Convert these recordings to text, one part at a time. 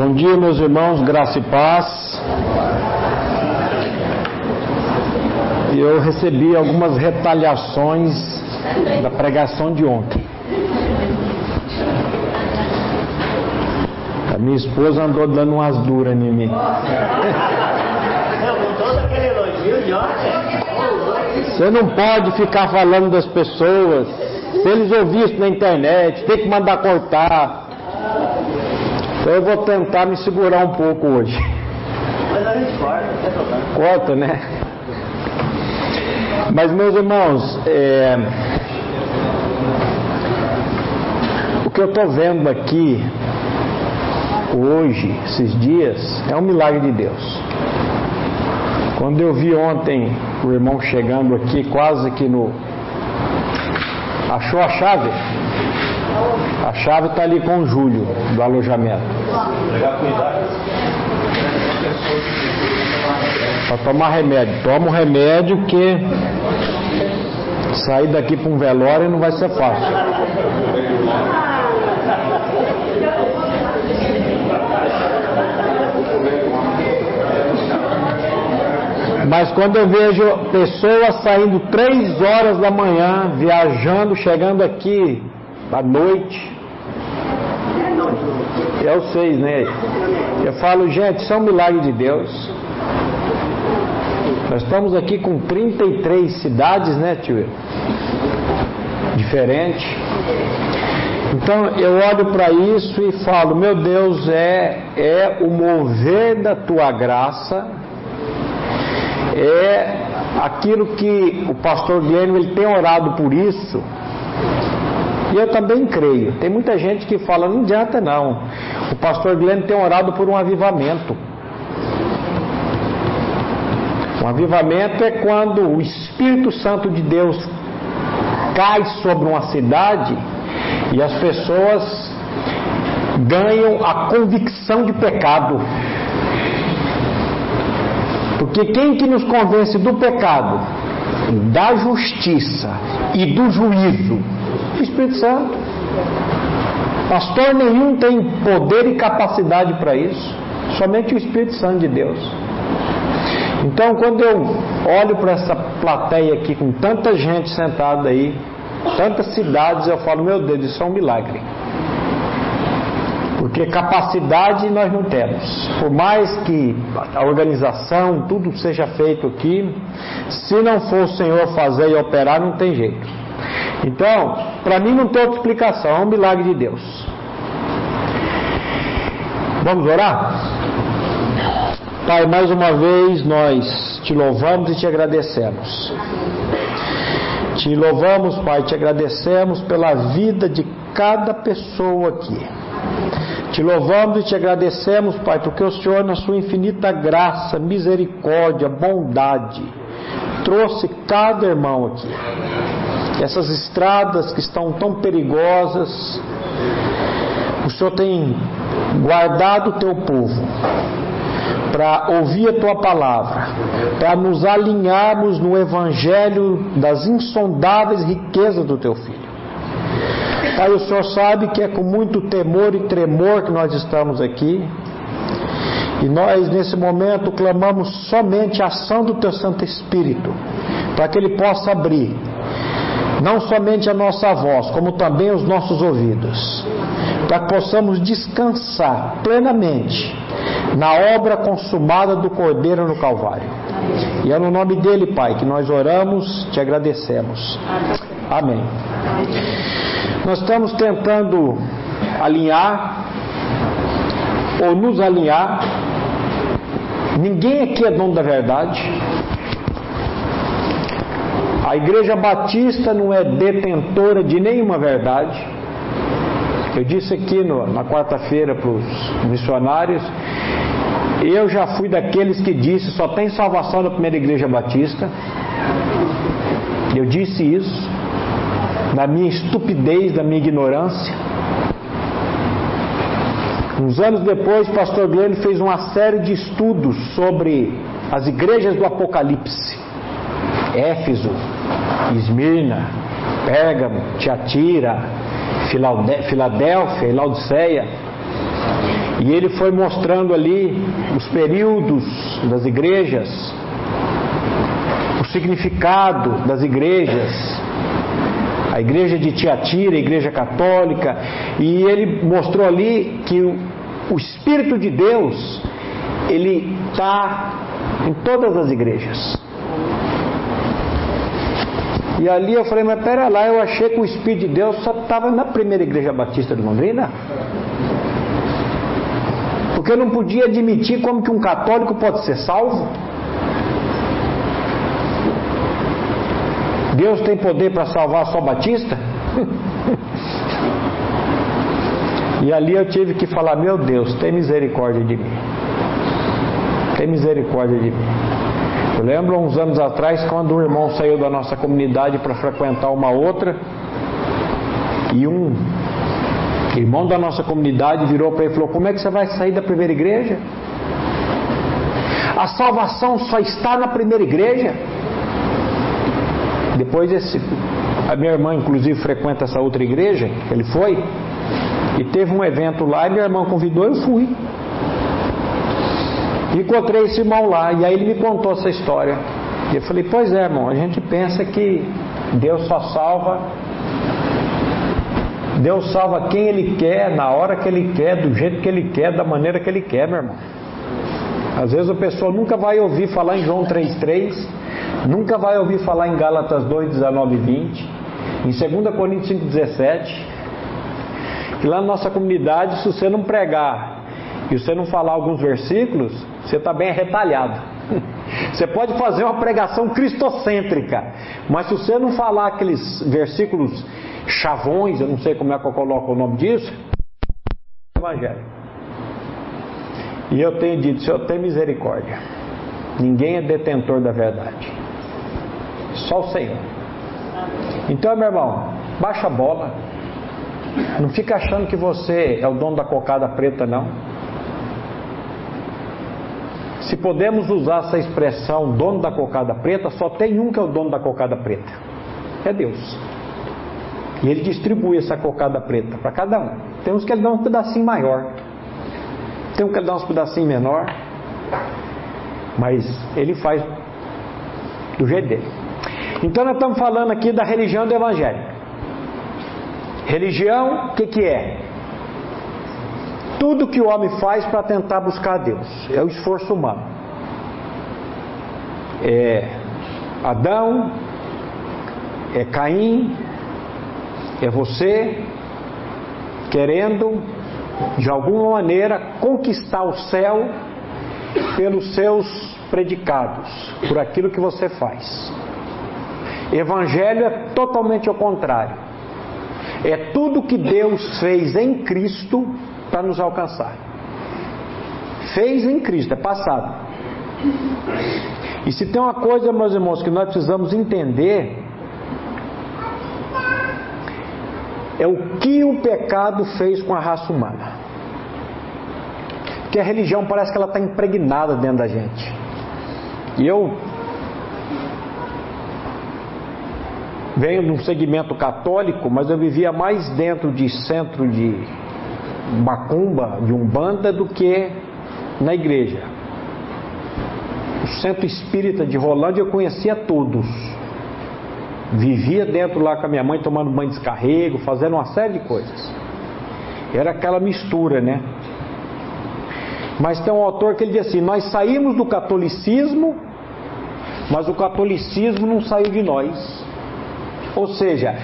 Bom dia, meus irmãos, graça e paz. Eu recebi algumas retaliações da pregação de ontem. A minha esposa andou dando umas duras em mim. Você não pode ficar falando das pessoas. Se eles isso na internet, tem que mandar cortar. Então eu vou tentar me segurar um pouco hoje. Mas a gente corta, não tem problema. Corta, né? Mas meus irmãos, é, o que eu estou vendo aqui hoje, esses dias, é um milagre de Deus. Quando eu vi ontem o irmão chegando aqui, quase que no. Achou a chave? A chave está ali com o Júlio, do alojamento. Para tomar remédio. Toma o remédio que sair daqui para um velório não vai ser fácil. Mas quando eu vejo pessoas saindo três horas da manhã, viajando, chegando aqui à noite, eu sei, né? Eu falo, gente, isso é um milagre de Deus. Nós estamos aqui com 33 cidades, né, tio? Diferente. Então eu olho para isso e falo, meu Deus, é, é o mover da tua graça, é aquilo que o pastor Guilherme ele tem orado por isso. E eu também creio. Tem muita gente que fala, não adianta não. O pastor Guilherme tem orado por um avivamento. Um avivamento é quando o Espírito Santo de Deus cai sobre uma cidade e as pessoas ganham a convicção de pecado. Porque quem que nos convence do pecado, da justiça e do juízo? O Espírito Santo. Pastor nenhum tem poder e capacidade para isso, somente o Espírito Santo de Deus. Então, quando eu olho para essa plateia aqui com tanta gente sentada aí, tantas cidades, eu falo, meu Deus, isso é um milagre. Porque capacidade nós não temos. Por mais que a organização, tudo seja feito aqui, se não for o Senhor fazer e operar, não tem jeito. Então, para mim não tem outra explicação, é um milagre de Deus. Vamos orar? Pai, mais uma vez nós te louvamos e te agradecemos. Te louvamos, Pai, te agradecemos pela vida de cada pessoa aqui. Te louvamos e te agradecemos, Pai, porque o Senhor, na sua infinita graça, misericórdia, bondade, trouxe cada irmão aqui. Essas estradas que estão tão perigosas, o Senhor tem guardado o teu povo para ouvir a tua palavra, para nos alinharmos no evangelho das insondáveis riquezas do teu filho. Pai, o Senhor sabe que é com muito temor e tremor que nós estamos aqui. E nós, nesse momento, clamamos somente a ação do Teu Santo Espírito, para que Ele possa abrir, não somente a nossa voz, como também os nossos ouvidos, para que possamos descansar plenamente na obra consumada do Cordeiro no Calvário. E é no nome dele, Pai, que nós oramos, te agradecemos. Amém. Nós estamos tentando alinhar ou nos alinhar. Ninguém aqui é dono da verdade. A Igreja Batista não é detentora de nenhuma verdade. Eu disse aqui no, na quarta-feira para os missionários, eu já fui daqueles que disse só tem salvação na primeira igreja batista. Eu disse isso na minha estupidez, na minha ignorância. Uns anos depois, o pastor Glenn fez uma série de estudos sobre as igrejas do Apocalipse. Éfeso, Esmirna, Pérgamo, Tiatira, Filadélfia e Laodiceia. E ele foi mostrando ali os períodos das igrejas, o significado das igrejas, a igreja de Tiatira, a igreja católica, e ele mostrou ali que o, Espírito de Deus, ele está em todas as igrejas. E ali eu falei, mas pera lá, eu achei que o Espírito de Deus só estava na primeira igreja batista de Londrina. Porque eu não podia admitir como que um católico pode ser salvo. Deus tem poder para salvar só batista? e ali eu tive que falar, meu Deus, tem misericórdia de mim. Tem misericórdia de mim. Eu lembro uns anos atrás quando um irmão saiu da nossa comunidade para frequentar uma outra e um irmão da nossa comunidade virou para ele e falou: Como é que você vai sair da primeira igreja? A salvação só está na primeira igreja. Depois esse, a minha irmã inclusive frequenta essa outra igreja, ele foi e teve um evento lá e minha irmã convidou, eu fui. Encontrei esse irmão lá e aí ele me contou essa história. E eu falei: Pois é, irmão, a gente pensa que Deus só salva. Deus salva quem Ele quer, na hora que Ele quer, do jeito que Ele quer, da maneira que Ele quer, meu irmão. Às vezes a pessoa nunca vai ouvir falar em João 3,3, nunca vai ouvir falar em Gálatas 2, 19 e 20, em 2 Coríntios 5, 17. Que lá na nossa comunidade, se você não pregar e você não falar alguns versículos, você está bem retalhado. Você pode fazer uma pregação cristocêntrica, mas se você não falar aqueles versículos chavões, eu não sei como é que eu coloco o nome disso, evangelho. E eu tenho dito, Senhor, tem misericórdia. Ninguém é detentor da verdade. Só o Senhor. Então, meu irmão, baixa a bola. Não fica achando que você é o dono da cocada preta, não. Se podemos usar essa expressão dono da cocada preta, só tem um que é o dono da cocada preta. É Deus. E ele distribui essa cocada preta para cada um. Tem uns que ele dá um pedacinho maior. Tem um que ele dá uns pedacinhos menor. Mas ele faz do jeito dele. Então nós estamos falando aqui da religião do evangelho. Religião, o que, que é? Tudo que o homem faz para tentar buscar a Deus. É o esforço humano. É Adão, é Caim, é você querendo de alguma maneira conquistar o céu pelos seus predicados, por aquilo que você faz. Evangelho é totalmente ao contrário. É tudo que Deus fez em Cristo para nos alcançar. Fez em Cristo, é passado. E se tem uma coisa, meus irmãos, que nós precisamos entender, é o que o pecado fez com a raça humana. Porque a religião parece que ela está impregnada dentro da gente. E eu venho de um segmento católico, mas eu vivia mais dentro de centro de macumba, de umbanda, do que na igreja. O centro espírita de Rolândia eu conhecia todos. Vivia dentro lá com a minha mãe tomando banho de descarrego, fazendo uma série de coisas. Era aquela mistura, né? Mas tem um autor que ele diz assim: Nós saímos do catolicismo, mas o catolicismo não saiu de nós. Ou seja,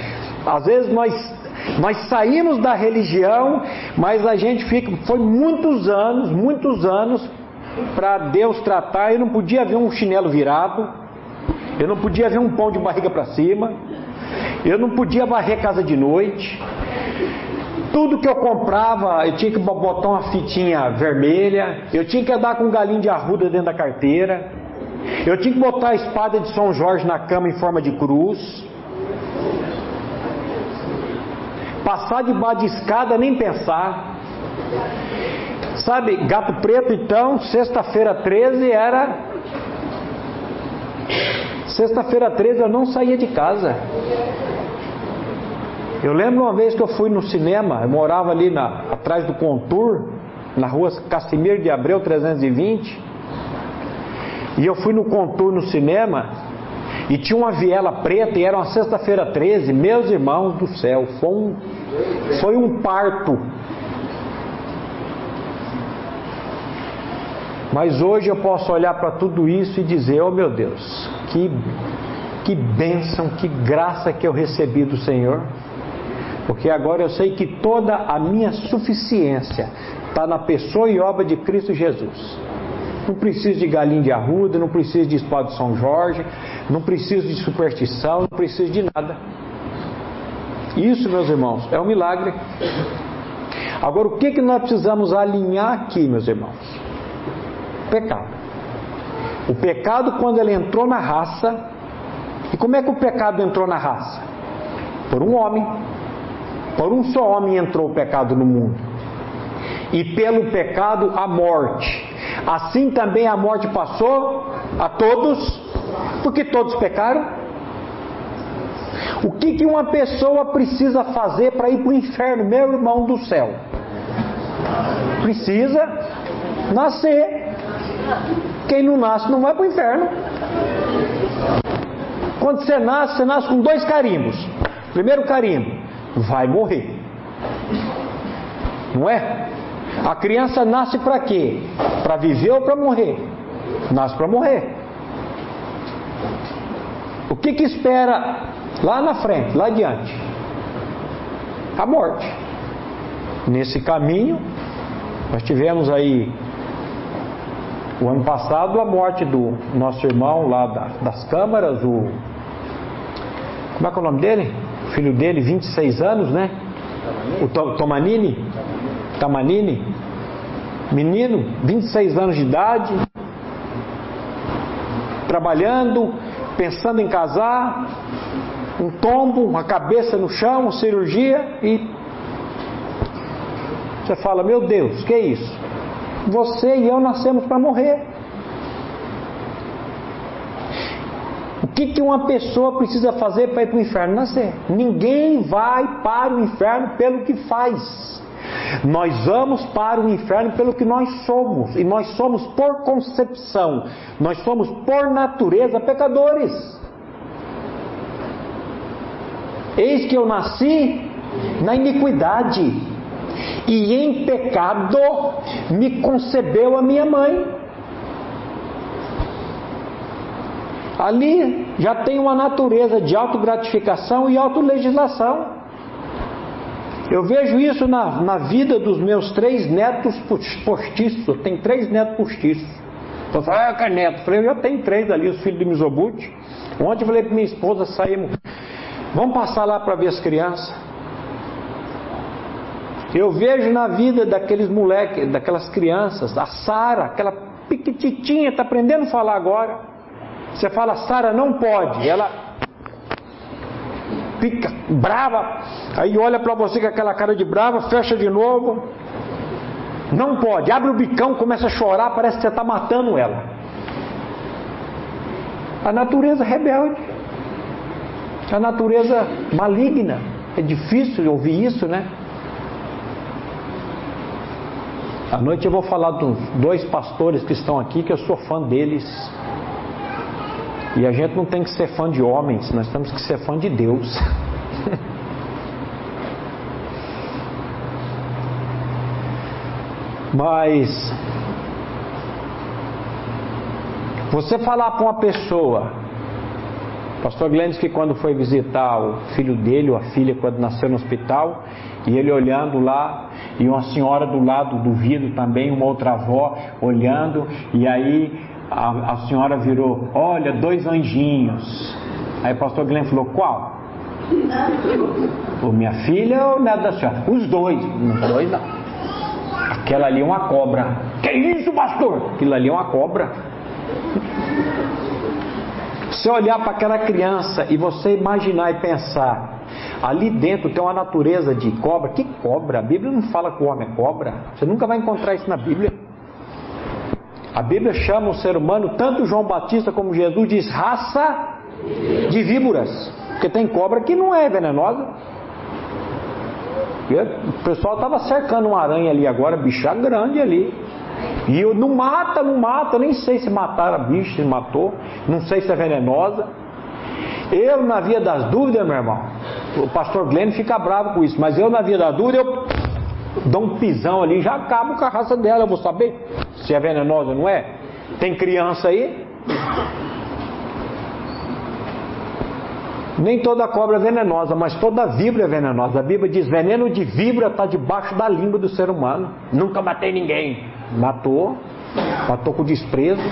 às vezes nós nós saímos da religião, mas a gente fica, foi muitos anos, muitos anos para Deus tratar. Eu não podia ver um chinelo virado, eu não podia ver um pão de barriga para cima, eu não podia varrer casa de noite. Tudo que eu comprava, eu tinha que botar uma fitinha vermelha, eu tinha que andar com um galinho de arruda dentro da carteira, eu tinha que botar a espada de São Jorge na cama em forma de cruz. Passar debaixo de escada, nem pensar. Sabe, gato preto então, sexta-feira 13 era. Sexta-feira 13 eu não saía de casa. Eu lembro uma vez que eu fui no cinema, eu morava ali na, atrás do Contour, na rua Casimiro de Abreu 320. E eu fui no Contour no cinema e tinha uma viela preta e era uma sexta-feira 13. Meus irmãos do céu, foi um, foi um parto. Mas hoje eu posso olhar para tudo isso e dizer: Oh meu Deus, que, que bênção, que graça que eu recebi do Senhor. Porque agora eu sei que toda a minha suficiência está na pessoa e obra de Cristo Jesus. Não preciso de galinha de arruda, não preciso de espada de São Jorge, não preciso de superstição, não preciso de nada. Isso, meus irmãos, é um milagre. Agora, o que, que nós precisamos alinhar aqui, meus irmãos? Pecado. O pecado, quando ele entrou na raça, e como é que o pecado entrou na raça? Por um homem. Por um só homem entrou o pecado no mundo. E pelo pecado, a morte. Assim também a morte passou a todos, porque todos pecaram. O que, que uma pessoa precisa fazer para ir para o inferno, meu irmão do céu? Precisa nascer. Quem não nasce não vai para o inferno. Quando você nasce, você nasce com dois carimbos. Primeiro carimbo, vai morrer. Não é? A criança nasce para quê? Para viver ou para morrer? Nasce para morrer. O que que espera lá na frente, lá adiante? A morte. Nesse caminho, nós tivemos aí o ano passado a morte do nosso irmão lá das câmaras, o. Como é que é o nome dele? O filho dele, 26 anos, né? O Tomanini. Tamanini, menino, 26 anos de idade, trabalhando, pensando em casar, um tombo, uma cabeça no chão, cirurgia e você fala: Meu Deus, que é isso? Você e eu nascemos para morrer. O que, que uma pessoa precisa fazer para ir para o inferno? Nascer. Ninguém vai para o inferno pelo que faz. Nós vamos para o inferno pelo que nós somos, e nós somos por concepção, nós somos por natureza pecadores. Eis que eu nasci na iniquidade, e em pecado me concebeu a minha mãe. Ali já tem uma natureza de autogratificação e autolegislação. Eu vejo isso na, na vida dos meus três netos postiços. Eu tenho três netos postiços. Então fala, ah, que neto. Eu falei, eu já tenho três ali, os filhos de Misobute. Ontem eu falei para minha esposa, saímos. Vamos passar lá para ver as crianças. Eu vejo na vida daqueles moleques, daquelas crianças, a Sara, aquela piquititinha, está aprendendo a falar agora. Você fala, Sara, não pode. Ela fica brava, aí olha para você com aquela cara de brava, fecha de novo. Não pode, abre o bicão, começa a chorar, parece que você está matando ela. A natureza rebelde, a natureza maligna. É difícil ouvir isso, né? À noite eu vou falar dos dois pastores que estão aqui, que eu sou fã deles. E a gente não tem que ser fã de homens, nós temos que ser fã de Deus. Mas você falar para uma pessoa, Pastor Glenn que quando foi visitar o filho dele ou a filha quando nasceu no hospital, e ele olhando lá, e uma senhora do lado do vidro também, uma outra avó olhando, e aí a, a senhora virou, olha, dois anjinhos. Aí o pastor Glenn falou, qual? O minha filha ou neto da senhora? Os dois. Os dois não. Aquela ali é uma cobra. Que isso, pastor? Aquilo ali é uma cobra. Se olhar para aquela criança e você imaginar e pensar, ali dentro tem uma natureza de cobra. Que cobra? A Bíblia não fala que o homem é cobra. Você nunca vai encontrar isso na Bíblia. A Bíblia chama o ser humano, tanto João Batista como Jesus diz raça de víboras, porque tem cobra que não é venenosa. O pessoal estava cercando uma aranha ali agora, bicha grande ali. E eu não mata, não mata, nem sei se mataram a bicha, se matou, não sei se é venenosa. Eu, na via das dúvidas, meu irmão, o pastor Glenn fica bravo com isso, mas eu, na via da dúvida, eu dou um pisão ali, já acabo com a raça dela, eu vou saber se é venenosa ou não é. Tem criança aí? Nem toda cobra é venenosa, mas toda víbora é venenosa. A Bíblia diz: veneno de víbora está debaixo da língua do ser humano. Nunca matei ninguém. Matou, matou com desprezo,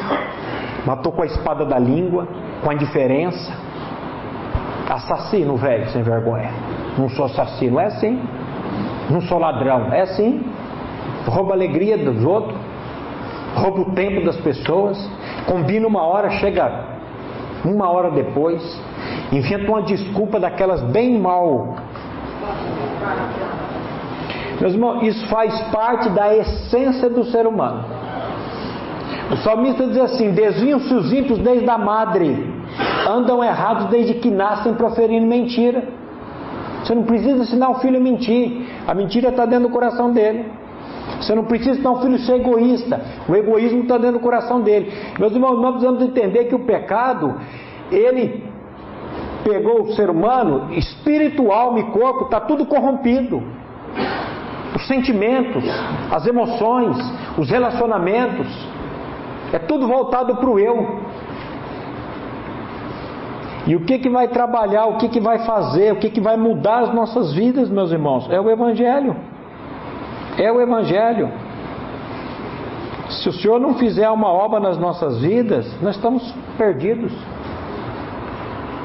matou com a espada da língua, com a indiferença. Assassino, velho, sem vergonha. Não sou assassino, é assim. Não sou ladrão, é assim. Rouba a alegria dos outros, rouba o tempo das pessoas, combina uma hora, chega uma hora depois, inventa uma desculpa daquelas bem mal. Meus irmãos, isso faz parte da essência do ser humano. O salmista diz assim: desviam-se os ímpios desde a madre, andam errados desde que nascem proferindo mentira. Você não precisa ensinar o filho a mentir, a mentira está dentro do coração dele. Você não precisa ensinar o filho ser egoísta, o egoísmo está dentro do coração dele. Meus irmãos, nós precisamos entender que o pecado, ele pegou o ser humano, espírito, alma e corpo, está tudo corrompido. Os sentimentos, as emoções, os relacionamentos, é tudo voltado para o eu. E o que, que vai trabalhar, o que, que vai fazer, o que, que vai mudar as nossas vidas, meus irmãos? É o Evangelho. É o Evangelho. Se o Senhor não fizer uma obra nas nossas vidas, nós estamos perdidos.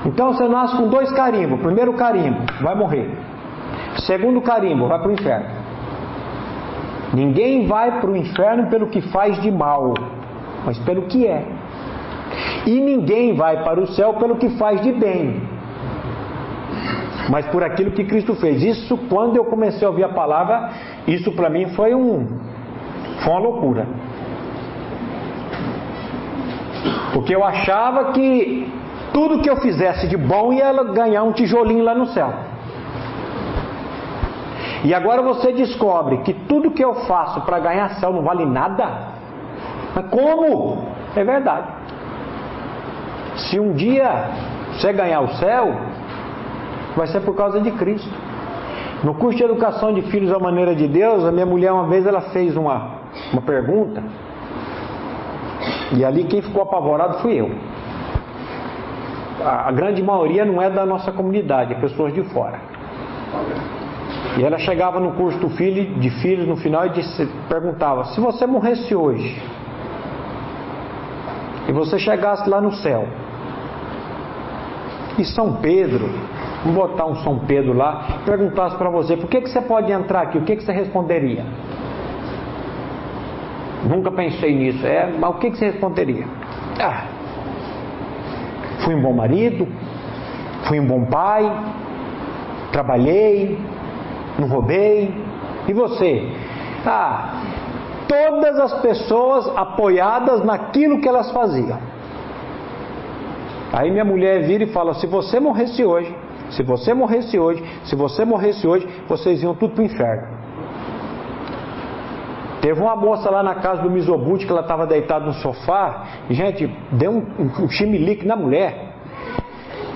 Então você nasce com dois carimbos. Primeiro carimbo, vai morrer. Segundo carimbo, vai para o inferno. Ninguém vai para o inferno pelo que faz de mal, mas pelo que é. E ninguém vai para o céu pelo que faz de bem, mas por aquilo que Cristo fez. Isso, quando eu comecei a ouvir a palavra, isso para mim foi um, foi uma loucura. Porque eu achava que tudo que eu fizesse de bom ia ganhar um tijolinho lá no céu. E agora você descobre que tudo que eu faço para ganhar céu não vale nada. Mas como? É verdade. Se um dia você ganhar o céu, vai ser por causa de Cristo. No curso de educação de filhos à maneira de Deus, a minha mulher uma vez ela fez uma, uma pergunta. E ali quem ficou apavorado fui eu a, grande maioria não é da nossa comunidade, é pessoas de fora. E ela chegava no curso do filho, de filhos no final e disse, perguntava: se você morresse hoje e você chegasse lá no céu e São Pedro, vamos botar um São Pedro lá, perguntasse para você: por que, que você pode entrar aqui? O que, que você responderia? Nunca pensei nisso, é, mas o que, que você responderia? Ah, Fui um bom marido, fui um bom pai, trabalhei, não roubei. E você? Ah, todas as pessoas apoiadas naquilo que elas faziam. Aí minha mulher vira e fala: se você morresse hoje, se você morresse hoje, se você morresse hoje, vocês iam tudo para o inferno. Teve uma moça lá na casa do Mizobuti que ela estava deitada no sofá. Gente, deu um, um, um chimilique na mulher.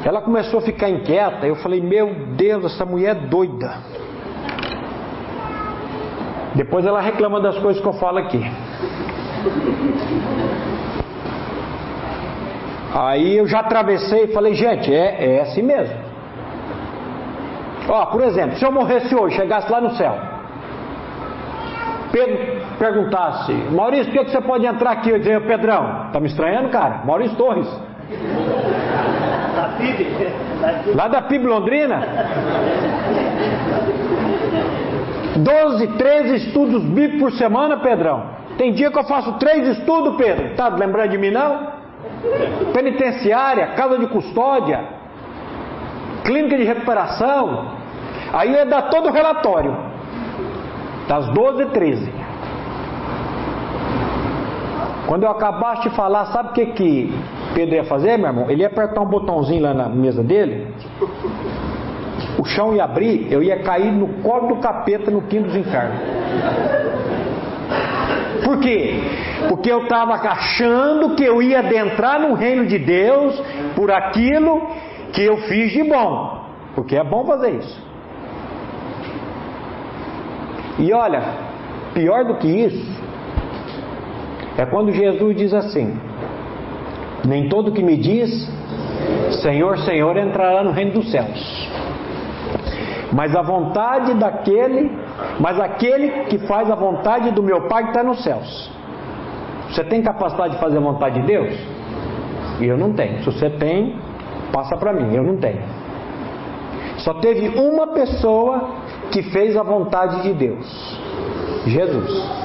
Ela começou a ficar inquieta. Eu falei: Meu Deus, essa mulher é doida. Depois ela reclama das coisas que eu falo aqui. Aí eu já atravessei e falei: Gente, é, é assim mesmo. Ó, por exemplo, se eu morresse hoje, chegasse lá no céu. Pedro perguntasse, Maurício, por que, você pode entrar aqui? Eu dizia, Pedrão, tá me estranhando, cara? Maurício Torres. Da PIB? Lá da PIB Londrina? 12, 13 estudos bíblicos por semana, Pedrão. Tem dia que eu faço três estudos, Pedro. Tá lembrando de mim, não? Penitenciária, casa de custódia, clínica de recuperação. Aí ia dar todo o relatório. Das 12 13. Quando eu acabasse de falar, sabe o que, que Pedro ia fazer, meu irmão? Ele ia apertar um botãozinho lá na mesa dele. o chão ia abrir, eu ia cair no colo do capeta no quinto dos infernos. Por quê? Porque eu estava achando que eu ia adentrar no reino de Deus por aquilo que eu fiz de bom. Porque é bom fazer isso. E olha, pior do que isso, é quando Jesus diz assim: Nem todo que me diz Senhor, Senhor entrará no reino dos céus. Mas a vontade daquele, mas aquele que faz a vontade do meu Pai que está nos céus. Você tem capacidade de fazer a vontade de Deus? Eu não tenho. Se você tem, passa para mim. Eu não tenho. Só teve uma pessoa que fez a vontade de Deus: Jesus.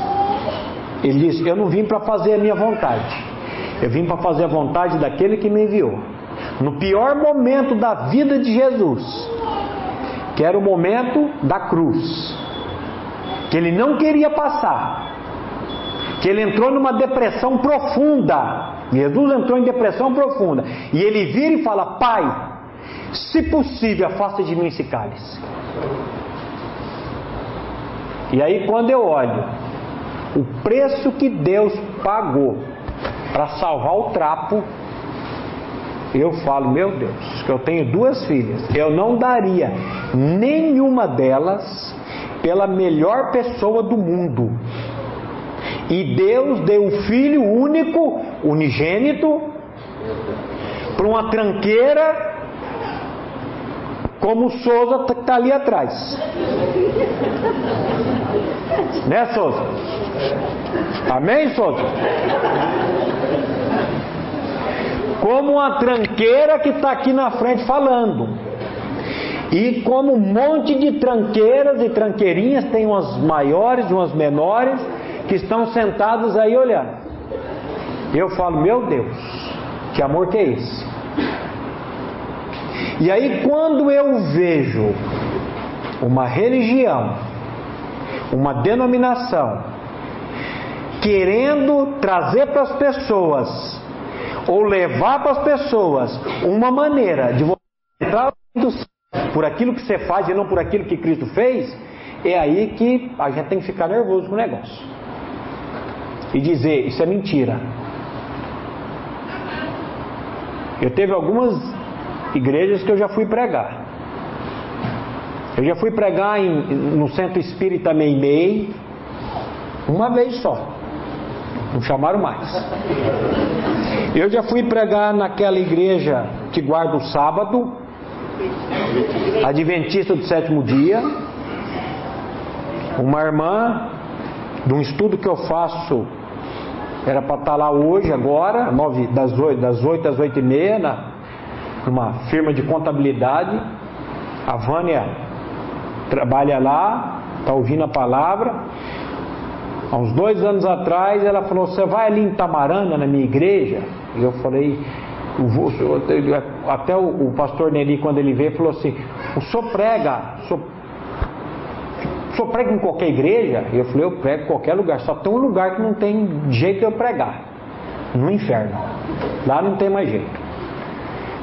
Ele disse: Eu não vim para fazer a minha vontade, eu vim para fazer a vontade daquele que me enviou. No pior momento da vida de Jesus, que era o momento da cruz, que ele não queria passar, que ele entrou numa depressão profunda. Jesus entrou em depressão profunda. E ele vira e fala: Pai, se possível, afasta de mim esse cálice. E aí, quando eu olho o preço que Deus pagou para salvar o trapo, eu falo, meu Deus, que eu tenho duas filhas, eu não daria nenhuma delas pela melhor pessoa do mundo. E Deus deu o filho único, unigênito, para uma tranqueira como o Souza que está ali atrás. Né, Souza? Amém, Souza? Como uma tranqueira que está aqui na frente falando. E como um monte de tranqueiras e tranqueirinhas, tem umas maiores, umas menores, que estão sentados aí olhando. Eu falo, meu Deus, que amor que é esse? E aí, quando eu vejo uma religião, uma denominação, querendo trazer para as pessoas, ou levar para as pessoas, uma maneira de você entrar por aquilo que você faz e não por aquilo que Cristo fez, é aí que a gente tem que ficar nervoso com o negócio. E dizer, isso é mentira. Eu teve algumas igrejas que eu já fui pregar. Eu já fui pregar em, no centro espírita Meimei, uma vez só. Não chamaram mais. Eu já fui pregar naquela igreja que guarda o sábado, Adventista do sétimo dia. Uma irmã, de um estudo que eu faço, era para estar lá hoje, agora, nove, das, 8, das 8 às 8 e meia, na, numa firma de contabilidade. A Vânia trabalha lá, está ouvindo a palavra. Há uns dois anos atrás ela falou: Você vai ali em Tamarana, na minha igreja? E eu falei: Até o, pastor Nelly, quando ele veio, falou assim: O senhor prega, o senhor, o senhor prega em qualquer igreja? E eu falei: Eu prego em qualquer lugar, só tem um lugar que não tem jeito de eu pregar no inferno. Lá não tem mais jeito.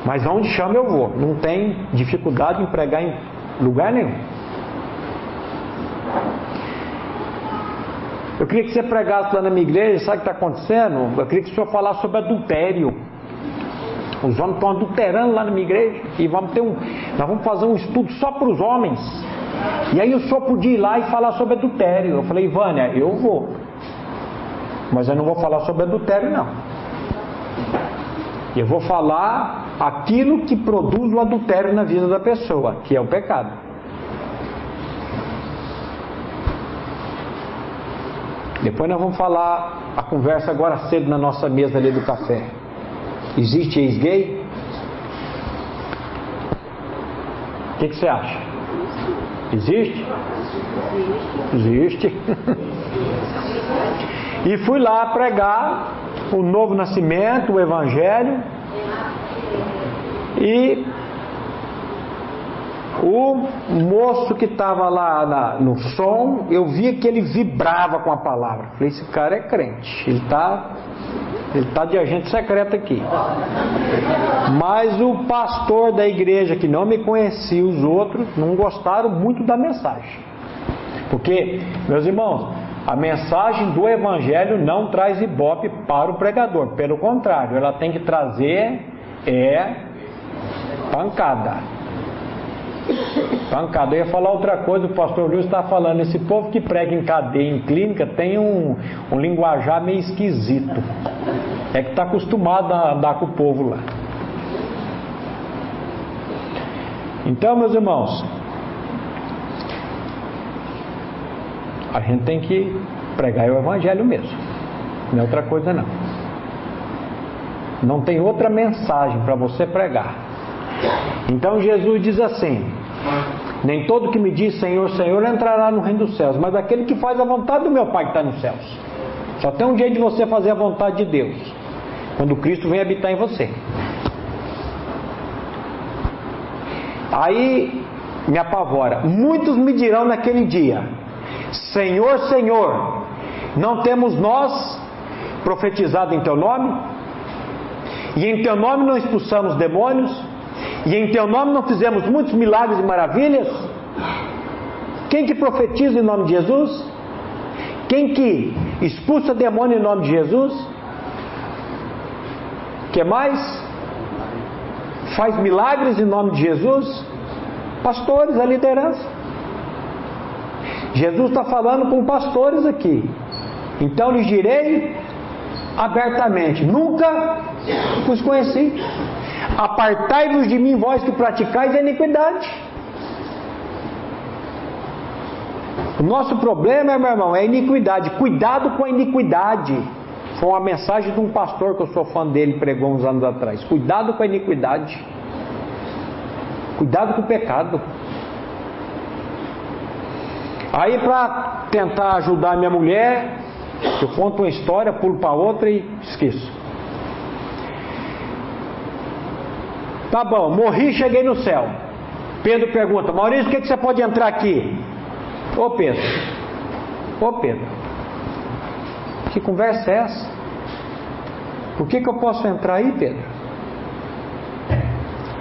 Mas onde chama eu vou. Não tem dificuldade em pregar em lugar nenhum. Eu queria que você pregasse lá na minha igreja, sabe o que está acontecendo? Eu queria que o senhor falasse sobre adultério. Os homens estão adulterando lá na minha igreja. E vamos ter um. Nós vamos fazer um estudo só para os homens. E aí o senhor podia ir lá e falar sobre adultério. Eu falei, Vânia, eu vou. Mas eu não vou falar sobre adultério, não. Eu vou falar aquilo que produz o adultério na vida da pessoa, que é o pecado. Depois nós vamos falar a conversa agora cedo na nossa mesa ali do café. Existe ex-gay? O que, que, você acha? Existe? Existe. e fui lá pregar o novo nascimento, o evangelho. E o moço que estava lá na, no som, eu via que ele vibrava com a palavra. Falei, esse cara é crente, ele está Ele está de agente secreto aqui. Mas o pastor da igreja que não me conhecia, os outros, não gostaram muito da mensagem. Porque, meus irmãos, a mensagem do Evangelho não traz ibope para o pregador. Pelo contrário, ela tem que trazer é pancada. Pancada. Eu ia falar outra coisa, o pastor Luiz está falando. Esse povo que prega em cadeia, em clínica, tem um, um linguajar meio esquisito. É que está acostumado a andar com o povo lá. Então, meus irmãos, a gente tem que pregar o Evangelho mesmo. Não é outra coisa não. Não tem outra mensagem para você pregar. Então Jesus diz assim: Nem todo que me diz Senhor, Senhor entrará no reino dos céus, mas aquele que faz a vontade do meu Pai que está nos céus. Só tem um jeito de você fazer a vontade de Deus, quando Cristo vem habitar em você. Aí me apavora. Muitos me dirão naquele dia: Senhor, Senhor, não temos nós profetizado em teu nome? E em teu nome não expulsamos demônios? E em teu nome não fizemos muitos milagres e maravilhas? Quem que profetiza em nome de Jesus? Quem que expulsa demônio em nome de Jesus? Que mais? Faz milagres em nome de Jesus? Pastores, a liderança. Jesus está falando com pastores aqui. Então lhes direi abertamente: nunca os conheci. Apartai-vos de mim, vós que praticais a iniquidade. O nosso problema, meu irmão, é a iniquidade. Cuidado com a iniquidade. Foi uma mensagem de um pastor que eu sou fã dele, pregou uns anos atrás. Cuidado com a iniquidade. Cuidado com o pecado. Aí, para tentar ajudar minha mulher, eu conto uma história, pulo para outra e esqueço. Tá bom, morri cheguei no céu. Pedro pergunta: Maurício, o que, que você pode entrar aqui? Ô Pedro, ô Pedro, que conversa é essa? Por que, que eu posso entrar aí, Pedro?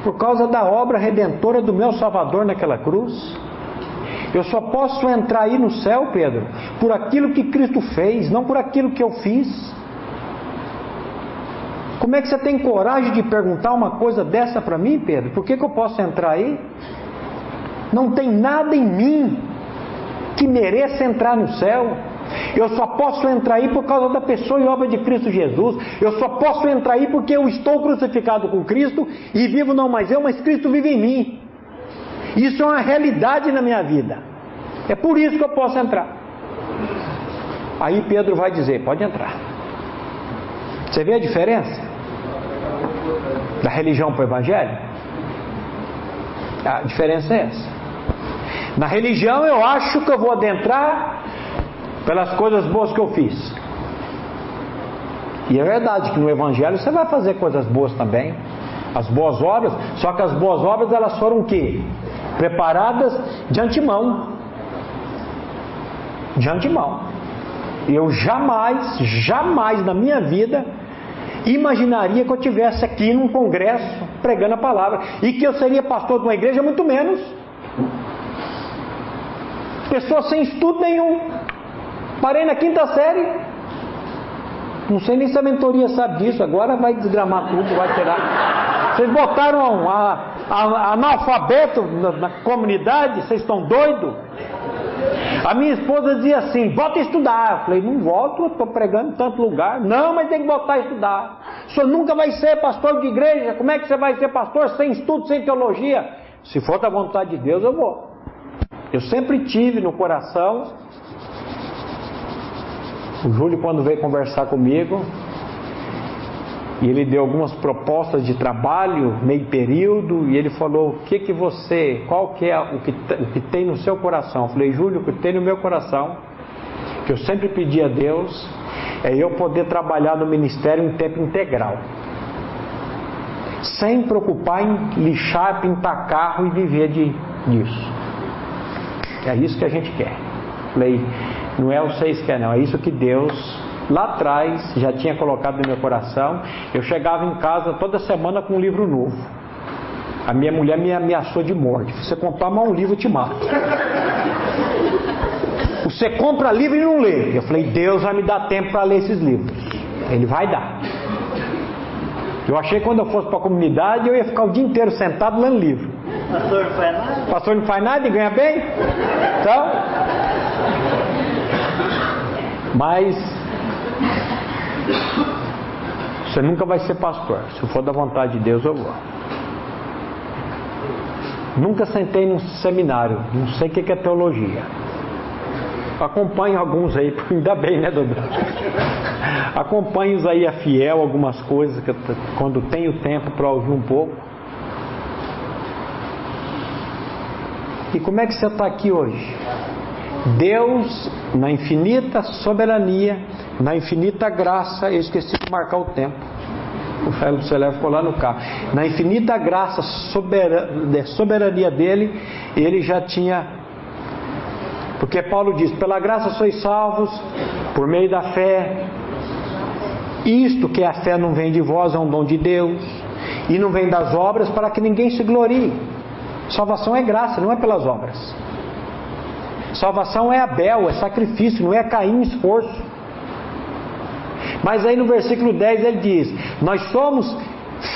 Por causa da obra redentora do meu Salvador naquela cruz. Eu só posso entrar aí no céu, Pedro, por aquilo que Cristo fez, não por aquilo que eu fiz. Como é que você tem coragem de perguntar uma coisa dessa para mim, Pedro? Por que, que eu posso entrar aí? Não tem nada em mim que mereça entrar no céu. Eu só posso entrar aí por causa da pessoa e obra de Cristo Jesus. Eu só posso entrar aí porque eu estou crucificado com Cristo e vivo não mais eu, mas Cristo vive em mim. Isso é uma realidade na minha vida. É por isso que eu posso entrar. Aí Pedro vai dizer: pode entrar. Você vê a diferença? Da religião para o evangelho? A diferença é essa. Na religião eu acho que eu vou adentrar pelas coisas boas que eu fiz. E é verdade que no evangelho você vai fazer coisas boas também. As boas obras, só que as boas obras elas foram o quê? Preparadas de antemão. De antemão. Eu jamais, jamais na minha vida imaginaria que eu tivesse aqui num congresso pregando a palavra e que eu seria pastor de uma igreja, muito menos. Pessoa sem estudo nenhum. Parei na quinta série. Não sei nem se a mentoria sabe disso. Agora vai desgramar tudo, vai tirar. Vocês botaram a, a, a analfabeto na, na comunidade? Vocês estão doidos? A minha esposa dizia assim: volta a estudar. Eu falei: não volto, eu estou pregando em tanto lugar. Não, mas tem que voltar a estudar. O senhor nunca vai ser pastor de igreja. Como é que você vai ser pastor sem estudo, sem teologia? Se for da vontade de Deus, eu vou. Eu sempre tive no coração. O Júlio, quando veio conversar comigo, e ele deu algumas propostas de trabalho, meio período, e ele falou: "O que que você, qual que é o que, o que tem no seu coração?" Eu falei: "Júlio, o que tem no meu coração, que eu sempre pedi a Deus, é eu poder trabalhar no ministério em tempo integral. Sem preocupar em lixar, pintar carro e viver de, disso. É isso que a gente quer. Falei, não é o vocês querem, não, é isso que Deus lá atrás, já tinha colocado no meu coração. Eu chegava em casa toda semana com um livro novo. A minha mulher me ameaçou de morte. Se você comprar mais um livro, eu te mato. Você compra livro e não lê. Eu falei, Deus vai me dar tempo para ler esses livros. Ele vai dar. Eu achei que quando eu fosse para a comunidade eu ia ficar o dia inteiro sentado lendo livro. Pastor não faz nada? Pastor não faz nada e ganha bem? Então. Mas. Você nunca vai ser pastor. Se for da vontade de Deus, eu vou. Nunca sentei num seminário. Não sei o que é teologia. Acompanho alguns aí, ainda bem, né, Dodô? Acompanho aí a fiel, algumas coisas, que eu, quando tenho tempo para ouvir um pouco. E como é que você está aqui hoje? Deus, na infinita soberania, na infinita graça, eu esqueci de marcar o tempo. O Félix do Celé ficou lá no carro. Na infinita graça, soberania, soberania dele, ele já tinha. Porque Paulo diz: pela graça sois salvos, por meio da fé. Isto que a fé não vem de vós, é um dom de Deus, e não vem das obras para que ninguém se glorie. Salvação é graça, não é pelas obras. Salvação é Abel, é sacrifício, não é Caim, esforço. Mas aí no versículo 10 ele diz: Nós somos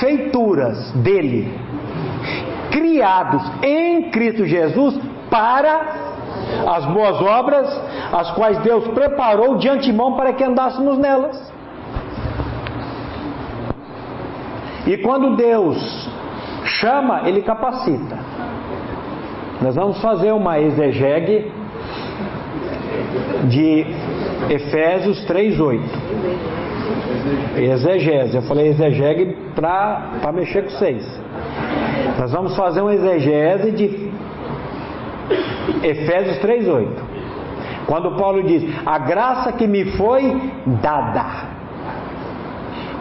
feituras dele, criados em Cristo Jesus para as boas obras, as quais Deus preparou de antemão para que andássemos nelas. E quando Deus chama, Ele capacita. Nós vamos fazer uma exegegue de Efésios 3,8. Exegese, eu falei exegegue para mexer com vocês. Nós vamos fazer uma exegese de Efésios 3,8. Quando Paulo diz: A graça que me foi dada.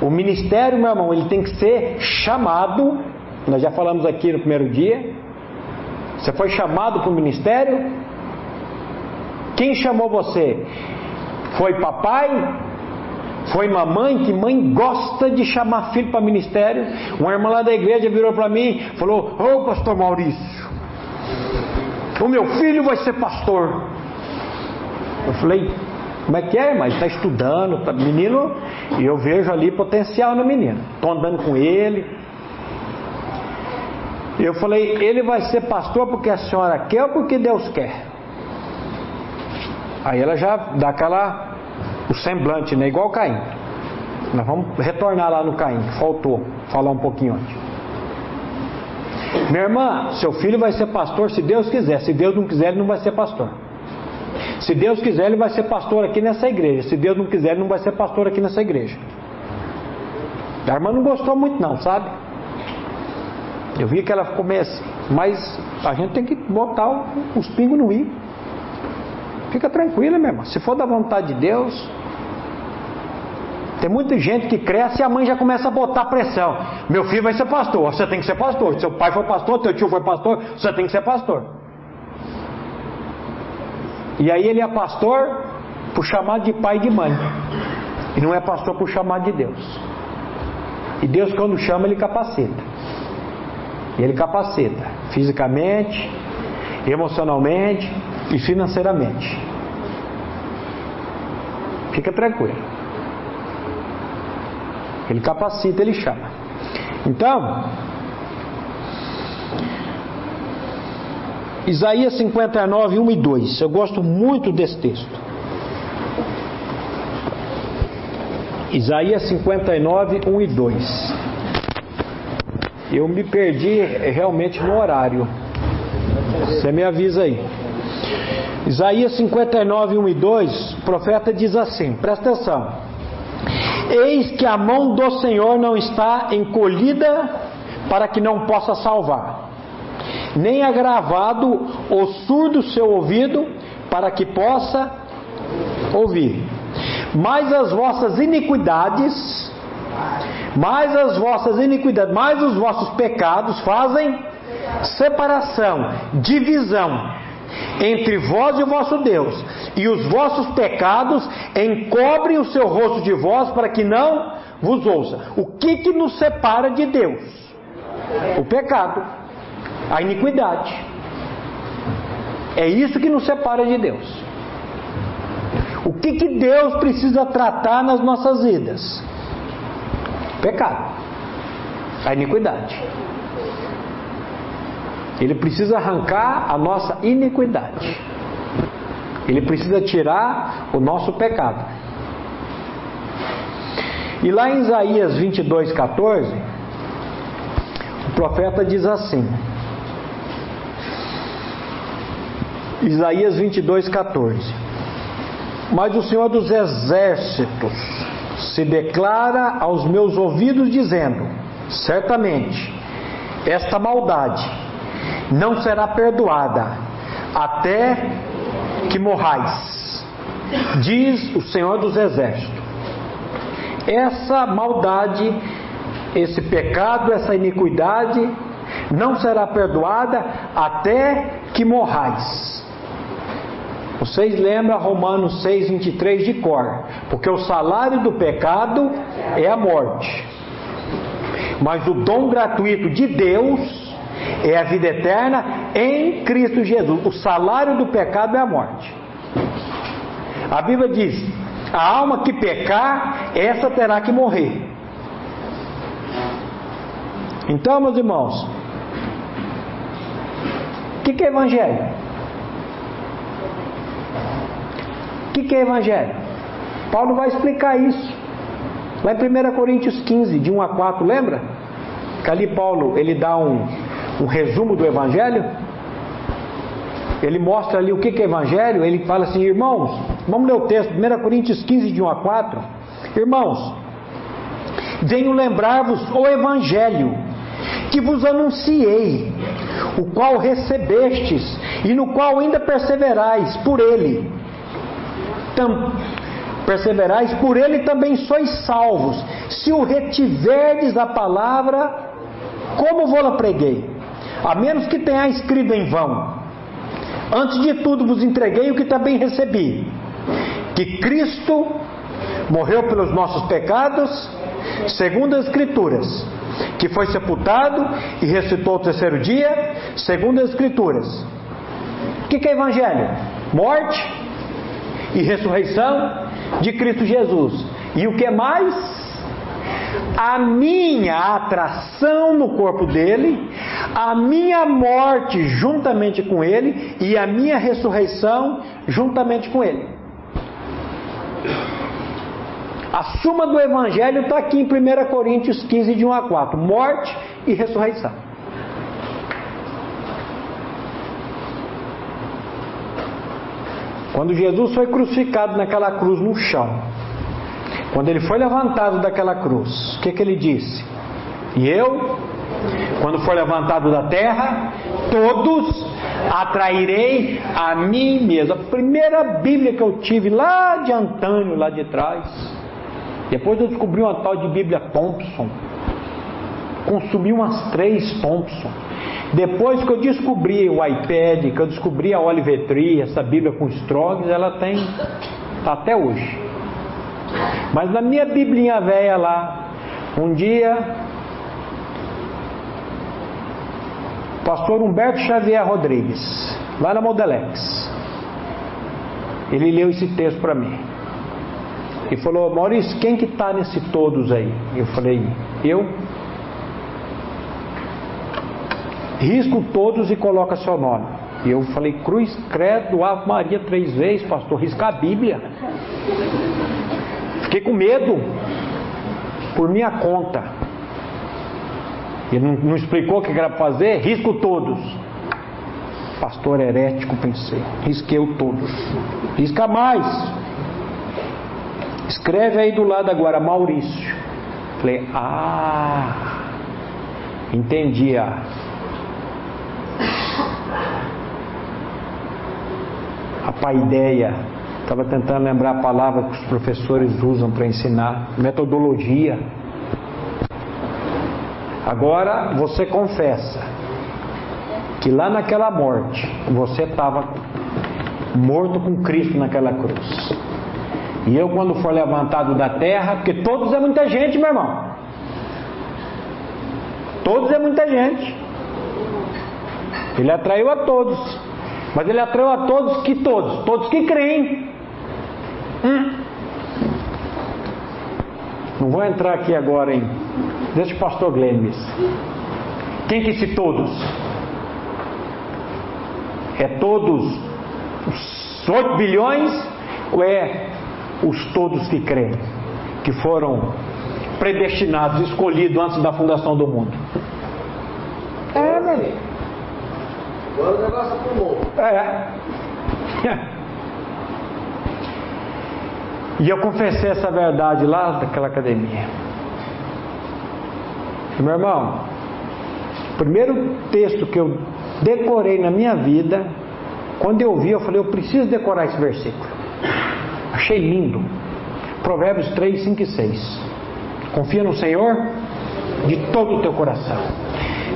O ministério, meu irmão, ele tem que ser chamado. Nós já falamos aqui no primeiro dia. Você foi chamado para o ministério? Quem chamou você? Foi papai? Foi mamãe? Que mãe gosta de chamar filho para ministério? Uma irmã lá da igreja virou para mim falou: Ô oh, pastor Maurício, o meu filho vai ser pastor. Eu falei: Como é que é, mas está estudando, tá, menino, e eu vejo ali potencial no menino. Estou andando com ele. Eu falei: Ele vai ser pastor porque a senhora quer ou porque Deus quer? Aí ela já dá aquela o semblante, né? Igual Caim. Nós vamos retornar lá no Caim, que faltou falar um pouquinho antes. Minha irmã, seu filho vai ser pastor se Deus quiser. Se Deus não quiser, ele não vai ser pastor. Se Deus quiser, ele vai ser pastor aqui nessa igreja. Se Deus não quiser, ele não vai ser pastor aqui nessa igreja. A irmã não gostou muito, não, sabe? Eu vi que ela meio assim. Mas a gente tem que botar os pingos no i. Fica tranquila, meu irmão. Se for da vontade de Deus. Tem muita gente que cresce e a mãe já começa a botar pressão. Meu filho vai ser pastor, você tem que ser pastor. Seu pai foi pastor, teu tio foi pastor, você tem que ser pastor. E aí ele é pastor por chamar de pai e de mãe. E não é pastor por chamar de Deus. E Deus, quando chama, ele capacita. E ele capacita fisicamente, emocionalmente e financeiramente. Fica tranquilo. Ele capacita, ele chama. Então, Isaías 59, 1 e 2. Eu gosto muito desse texto. Isaías 59, 1 e 2. Eu me perdi realmente no horário. Você me avisa aí. Isaías 59, 1 e 2, o profeta diz assim: presta atenção. Eis que a mão do Senhor não está encolhida para que não possa salvar, nem agravado o surdo seu ouvido para que possa ouvir. Mas as vossas iniquidades, mais as vossas iniquidades, mais os vossos pecados fazem separação, divisão entre vós e o vosso Deus, e os vossos pecados encobrem o seu rosto de vós para que não vos ouça. O que que nos separa de Deus? O pecado, a iniquidade. É isso que nos separa de Deus. O que que Deus precisa tratar nas nossas vidas? Pecado, a iniquidade. Ele precisa arrancar a nossa iniquidade. Ele precisa tirar o nosso pecado. E lá em Isaías 22, 14, o profeta diz assim: Isaías 22, 14: Mas o Senhor dos Exércitos se declara aos meus ouvidos, dizendo: Certamente, esta maldade não será perdoada até que morrais, diz o Senhor dos Exércitos. Essa maldade, esse pecado, essa iniquidade não será perdoada até que morrais. Vocês lembram Romanos 6,23 de cor? Porque o salário do pecado é a morte. Mas o dom gratuito de Deus é a vida eterna em Cristo Jesus. O salário do pecado é a morte. A Bíblia diz: a alma que pecar, essa terá que morrer. Então, meus irmãos, o que, que é Evangelho? O que, que é Evangelho? Paulo vai explicar isso. Lá em 1 Coríntios 15, de 1 a 4, lembra? Que ali Paulo ele dá um, um resumo do Evangelho. Ele mostra ali o que é Evangelho. Ele fala assim, irmãos, vamos ler o texto, 1 Coríntios 15, de 1 a 4. Irmãos, venho lembrar-vos o Evangelho que vos anunciei, o qual recebestes e no qual ainda perseverais por ele. Tam, perseverais por ele também sois salvos, se o retiverdes a palavra, como vou-la preguei a menos que tenha escrito em vão. Antes de tudo vos entreguei o que também recebi: que Cristo morreu pelos nossos pecados, segundo as Escrituras, que foi sepultado e ressuscitou o terceiro dia, segundo as Escrituras. O que é Evangelho? Morte e ressurreição de Cristo Jesus. E o que mais? A minha atração no corpo dele, a minha morte juntamente com ele e a minha ressurreição juntamente com ele. A suma do Evangelho está aqui em 1 Coríntios 15, de 1 a 4: morte e ressurreição. Quando Jesus foi crucificado naquela cruz no chão, quando ele foi levantado daquela cruz, o que, que ele disse? E eu, quando for levantado da terra, todos atrairei a mim mesmo. A primeira Bíblia que eu tive lá de Antônio, lá de trás. Depois eu descobri uma tal de Bíblia Thompson. Consumi umas três Thompson. Depois que eu descobri o iPad, que eu descobri a Olivetri, essa Bíblia com Strogs, ela tem tá até hoje. Mas na minha biblinha velha lá, um dia, pastor Humberto Xavier Rodrigues, lá na Modelex, ele leu esse texto para mim. E falou, Maurício, quem que está nesse todos aí? Eu falei, eu. Risco todos e coloca seu nome. E eu falei, cruz, credo, Ave Maria três vezes, pastor, risca a Bíblia. Fiquei com medo por minha conta. Ele não, não explicou o que era fazer, risco todos. Pastor herético, pensei. Risqueu todos. Risca mais. Escreve aí do lado agora, Maurício. Falei, ah, entendi. A, a paideia Estava tentando lembrar a palavra que os professores usam para ensinar, metodologia. Agora você confessa. que lá naquela morte você estava morto com Cristo naquela cruz. E eu, quando for levantado da terra, porque todos é muita gente, meu irmão. Todos é muita gente. Ele atraiu a todos. Mas ele atraiu a todos que todos, todos que creem. Hum. Não vou entrar aqui agora em. Deixa o pastor Glenn Quem que se todos? É todos os 8 bilhões ou é os todos que creem, que foram predestinados, escolhidos antes da fundação do mundo? É, velho. Agora o negócio pulou. É. E eu confessei essa verdade lá daquela academia. Meu irmão, o primeiro texto que eu decorei na minha vida, quando eu vi, eu falei, eu preciso decorar esse versículo. Achei lindo. Provérbios 3, 5 e 6. Confia no Senhor de todo o teu coração.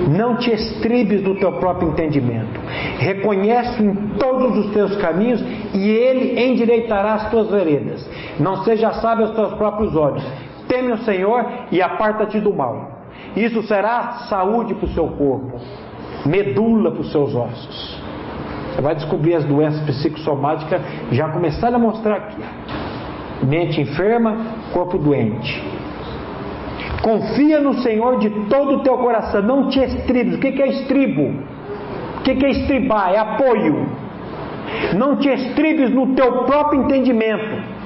Não te estribes do teu próprio entendimento. Reconhece em todos os teus caminhos e ele endireitará as tuas veredas. Não seja sábio aos teus próprios olhos. Teme o Senhor e aparta-te do mal. Isso será saúde para o seu corpo, medula para os seus ossos. Você vai descobrir as doenças psicossomáticas já começaram a mostrar aqui. Mente enferma, corpo doente. Confia no Senhor de todo o teu coração, não te estribes. O que é estribo? O que é estribar? É apoio. Não te estribes no teu próprio entendimento.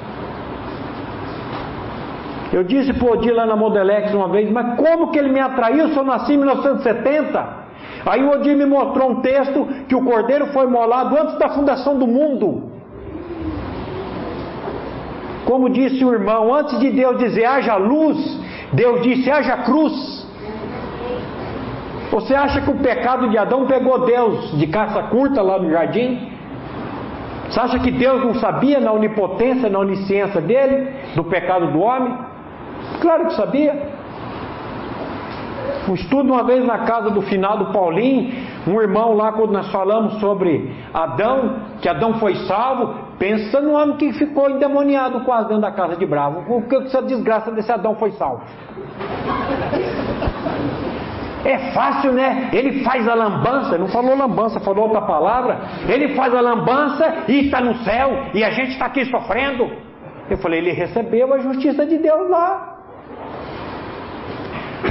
Eu disse para o Odir lá na Modelex uma vez, mas como que ele me atraiu se eu nasci em 1970? Aí o Odir me mostrou um texto que o cordeiro foi molado antes da fundação do mundo. Como disse o irmão, antes de Deus dizer haja luz, Deus disse haja cruz. Você acha que o pecado de Adão pegou Deus de caça curta lá no jardim? Você acha que Deus não sabia na onipotência, na onisciência dele, do pecado do homem? Claro que sabia. Um estudo uma vez na casa do finado Paulinho, um irmão lá, quando nós falamos sobre Adão, que Adão foi salvo, pensa no homem que ficou endemoniado quase dentro da casa de Bravo. Por que essa desgraça desse Adão foi salvo? É fácil, né? Ele faz a lambança, não falou lambança, falou outra palavra. Ele faz a lambança e está no céu, e a gente está aqui sofrendo. Eu falei, ele recebeu a justiça de Deus lá.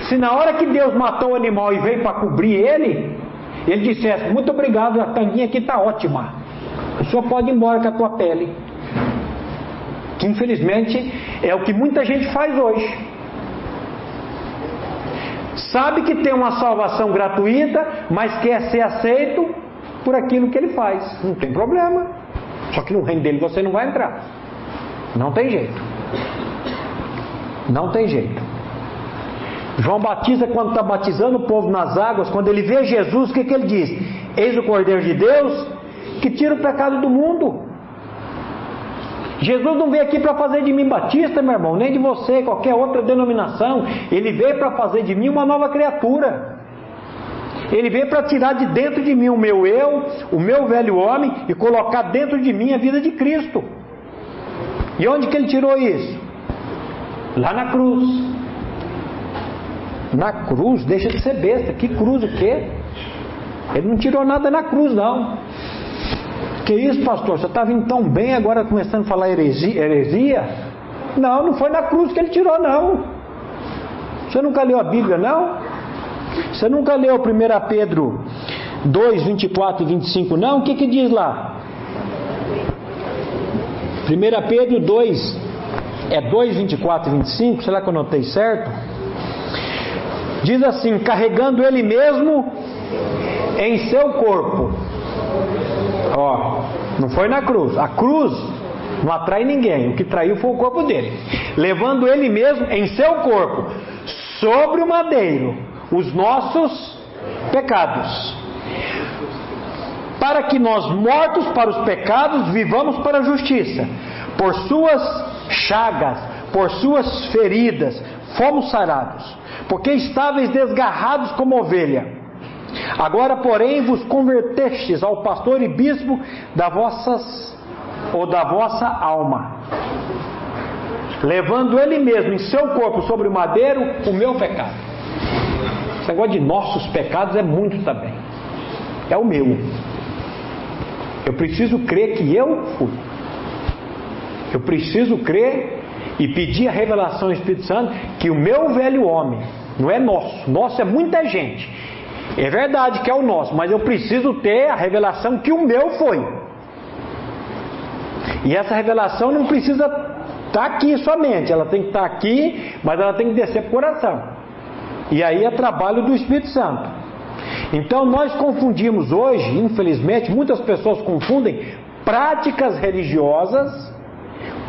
Se na hora que Deus matou o animal e veio para cobrir ele, ele dissesse: Muito obrigado, a tanguinha aqui está ótima. O senhor pode ir embora com a tua pele. Que infelizmente é o que muita gente faz hoje. Sabe que tem uma salvação gratuita, mas quer ser aceito por aquilo que ele faz. Não tem problema. Só que no reino dele você não vai entrar. Não tem jeito. Não tem jeito. João Batista, quando está batizando o povo nas águas, quando ele vê Jesus, o que, que ele diz? Eis o Cordeiro de Deus que tira o pecado do mundo. Jesus não veio aqui para fazer de mim batista, meu irmão, nem de você, qualquer outra denominação. Ele veio para fazer de mim uma nova criatura. Ele veio para tirar de dentro de mim o meu eu, o meu velho homem e colocar dentro de mim a vida de Cristo. E onde que ele tirou isso? Lá na cruz. Na cruz, deixa de ser besta. Que cruz o quê? Ele não tirou nada na cruz, não. Que isso, pastor? Você estava indo tão bem, agora começando a falar heresia, heresia? Não, não foi na cruz que ele tirou, não. Você nunca leu a Bíblia, não? Você nunca leu 1 Pedro 2, 24 e 25, não? O que, que diz lá? 1 Pedro 2, é 2, 24 e 25? Será que eu notei certo? Diz assim: carregando ele mesmo em seu corpo. Ó, não foi na cruz. A cruz não atrai ninguém. O que traiu foi o corpo dele. Levando ele mesmo em seu corpo, sobre o madeiro, os nossos pecados. Para que nós, mortos para os pecados, vivamos para a justiça. Por suas chagas, por suas feridas, fomos sarados porque estáveis desgarrados como ovelha. Agora, porém, vos convertestes ao pastor e bispo da vossas ou da vossa alma, levando ele mesmo em seu corpo sobre o madeiro o meu pecado. Esse negócio de nossos pecados é muito também. É o meu. Eu preciso crer que eu fui. Eu preciso crer e pedir a revelação do Espírito Santo que o meu velho homem, não é nosso, nosso é muita gente. É verdade que é o nosso, mas eu preciso ter a revelação que o meu foi. E essa revelação não precisa estar tá aqui somente, ela tem que estar tá aqui, mas ela tem que descer para o coração. E aí é trabalho do Espírito Santo. Então nós confundimos hoje, infelizmente, muitas pessoas confundem práticas religiosas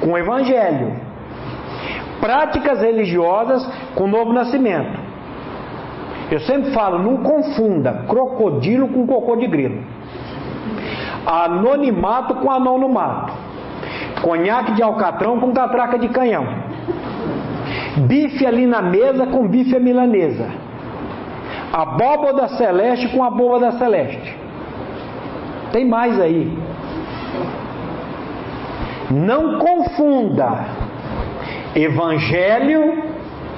com o evangelho. Práticas religiosas com o novo nascimento. Eu sempre falo, não confunda crocodilo com cocô de grilo. Anonimato com anão no mato. Conhaque de alcatrão com catraca de canhão. Bife ali na mesa com bife milanesa. Abóboda celeste com abóboda celeste. Tem mais aí. Não confunda evangelho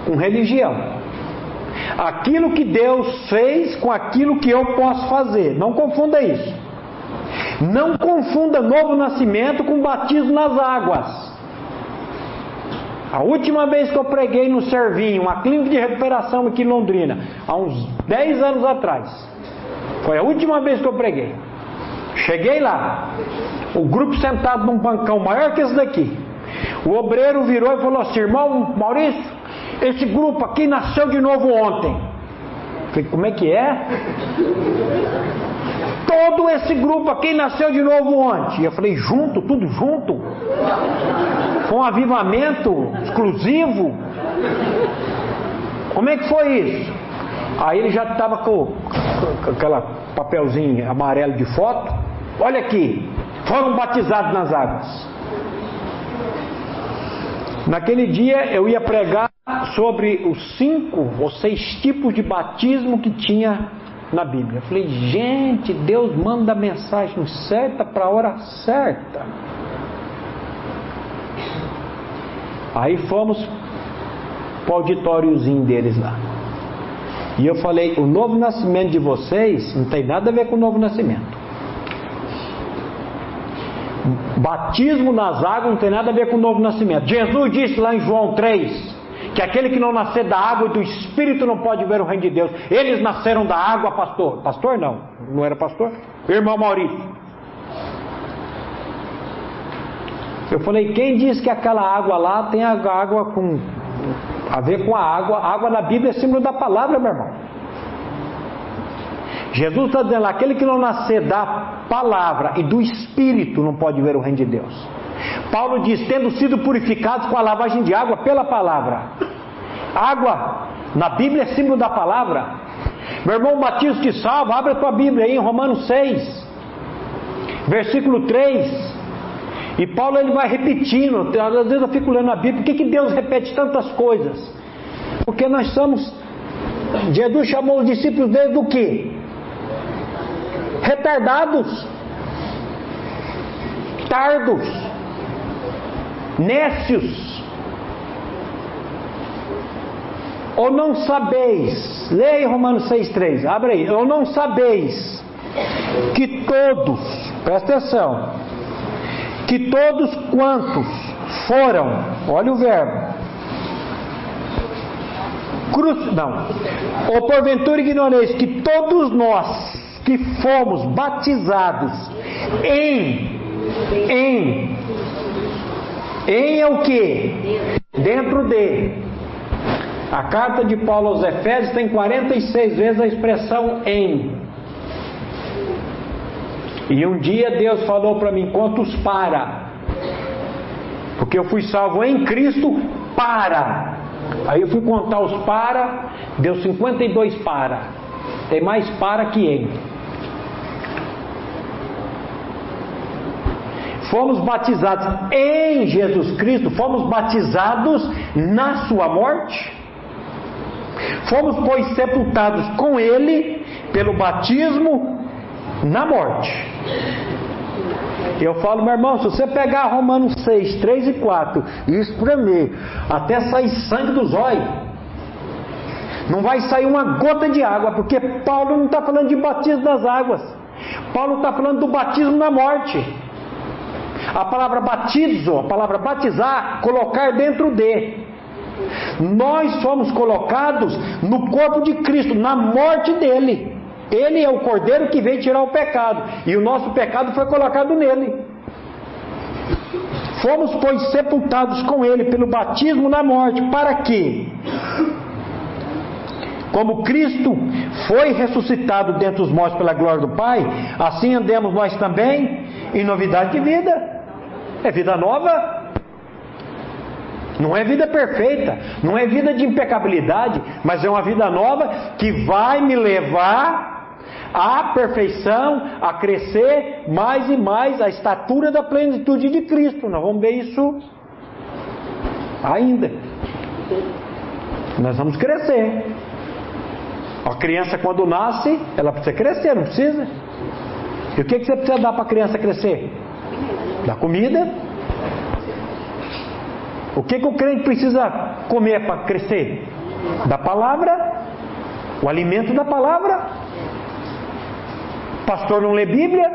com religião. Aquilo que Deus fez com aquilo que eu posso fazer. Não confunda isso. Não confunda novo nascimento com batismo nas águas. A última vez que eu preguei no Servinho, uma clínica de recuperação aqui em Londrina, há uns 10 anos atrás, foi a última vez que eu preguei. Cheguei lá, o grupo sentado num bancão maior que esse daqui. O obreiro virou e falou assim: irmão Maurício, esse grupo aqui nasceu de novo ontem. Falei, como é que é? Todo esse grupo aqui nasceu de novo ontem. Eu falei, junto, tudo junto? Com um avivamento exclusivo? Como é que foi isso? Aí ele já estava com, com aquela papelzinho amarelo de foto. Olha aqui, foram batizados nas águas. Naquele dia eu ia pregar sobre os cinco ou seis tipos de batismo que tinha na Bíblia. Eu falei, gente, Deus manda a mensagem certa para a hora certa. Aí fomos para o auditóriozinho deles lá. E eu falei, o novo nascimento de vocês não tem nada a ver com o novo nascimento. Batismo nas águas não tem nada a ver com o novo nascimento. Jesus disse lá em João 3 que aquele que não nascer da água e do Espírito não pode ver o reino de Deus. Eles nasceram da água, pastor. Pastor não, não era pastor? Irmão Maurício. Eu falei, quem disse que aquela água lá tem água com a ver com a água? A água na Bíblia é símbolo da palavra, meu irmão. Jesus está dizendo lá, aquele que não nascer da palavra e do Espírito não pode ver o reino de Deus. Paulo diz, tendo sido purificados com a lavagem de água pela palavra. Água, na Bíblia é símbolo da palavra. Meu irmão, batismo te salva, abre a tua Bíblia aí em Romanos 6, versículo 3. E Paulo ele vai repetindo, às vezes eu fico lendo a Bíblia, por que, que Deus repete tantas coisas? Porque nós somos, Jesus chamou os discípulos dele do que? Retardados, tardos, Nécios, ou não sabeis, leia Romanos 6,3, abre aí, ou não sabeis que todos, presta atenção, que todos quantos foram, olha o verbo, cruz, não, ou porventura ignoreis que todos nós que fomos batizados em, em em é o que? Dentro de. A carta de Paulo aos Efésios tem 46 vezes a expressão em. E um dia Deus falou para mim: quantos para? Porque eu fui salvo em Cristo para. Aí eu fui contar os para, deu 52 para. Tem mais para que em. Fomos batizados em Jesus Cristo, fomos batizados na Sua morte, fomos, pois, sepultados com Ele Pelo batismo na morte. Eu falo, meu irmão, se você pegar Romanos 6, 3 e 4 e espremer até sair sangue dos olhos, não vai sair uma gota de água, porque Paulo não está falando de batismo das águas. Paulo está falando do batismo na morte. A palavra batizo, a palavra batizar, colocar dentro de. Nós somos colocados no corpo de Cristo, na morte dele. Ele é o cordeiro que veio tirar o pecado, e o nosso pecado foi colocado nele. Fomos, pois, sepultados com ele pelo batismo na morte, para que, como Cristo foi ressuscitado dentre os mortos pela glória do Pai, assim andemos nós também em novidade de vida. É vida nova. Não é vida perfeita, não é vida de impecabilidade, mas é uma vida nova que vai me levar à perfeição, a crescer mais e mais a estatura da plenitude de Cristo. Nós vamos ver isso ainda. Nós vamos crescer. A criança, quando nasce, ela precisa crescer, não precisa? E o que, que você precisa dar para a criança crescer? Da comida. O que, que o crente precisa comer para crescer? Da palavra. O alimento da palavra. Pastor não lê Bíblia?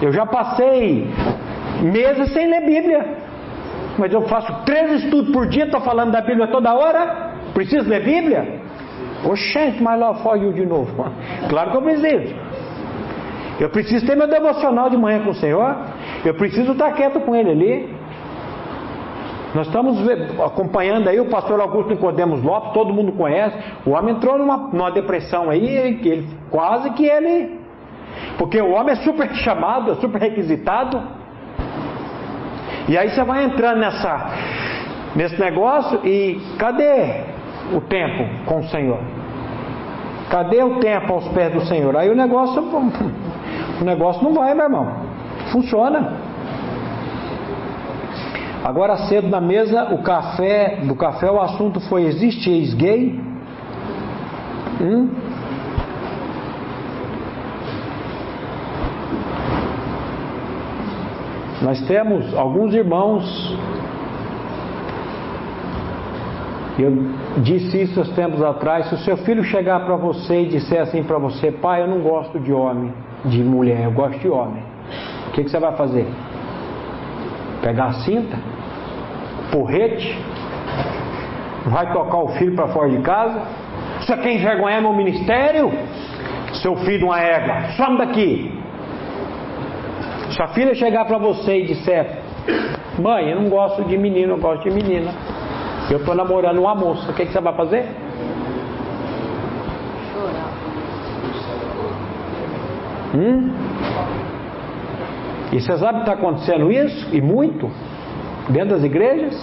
Eu já passei meses sem ler Bíblia. Mas eu faço três estudos por dia, estou falando da Bíblia toda hora. Preciso ler Bíblia? Oxente, mas lá you de novo. Claro que eu preciso. Eu preciso ter meu devocional de manhã com o Senhor. Eu preciso estar quieto com Ele ali. Nós estamos acompanhando aí o pastor Augusto Nicodemos Lopes, todo mundo conhece. O homem entrou numa, numa depressão aí, ele, quase que ele. Porque o homem é super chamado, é super requisitado. E aí você vai entrando nessa, nesse negócio e cadê o tempo com o Senhor? Cadê o tempo aos pés do Senhor? Aí o negócio, o negócio não vai, meu irmão. Funciona. Agora cedo na mesa, o café, do café o assunto foi existe ex-gay? Hum? Nós temos alguns irmãos, eu disse isso uns tempos atrás, se o seu filho chegar para você e disser assim para você, pai, eu não gosto de homem, de mulher, eu gosto de homem, o que, que você vai fazer? Pegar a cinta? Porrete? Vai tocar o filho para fora de casa? Você quer envergonhar meu ministério? Seu filho de uma égua, some daqui. Se a filha chegar para você e disser: Mãe, eu não gosto de menino, eu gosto de menina. Eu estou namorando uma moça, o que, que você vai fazer? Hum? E você sabe que está acontecendo isso? E muito? Dentro das igrejas?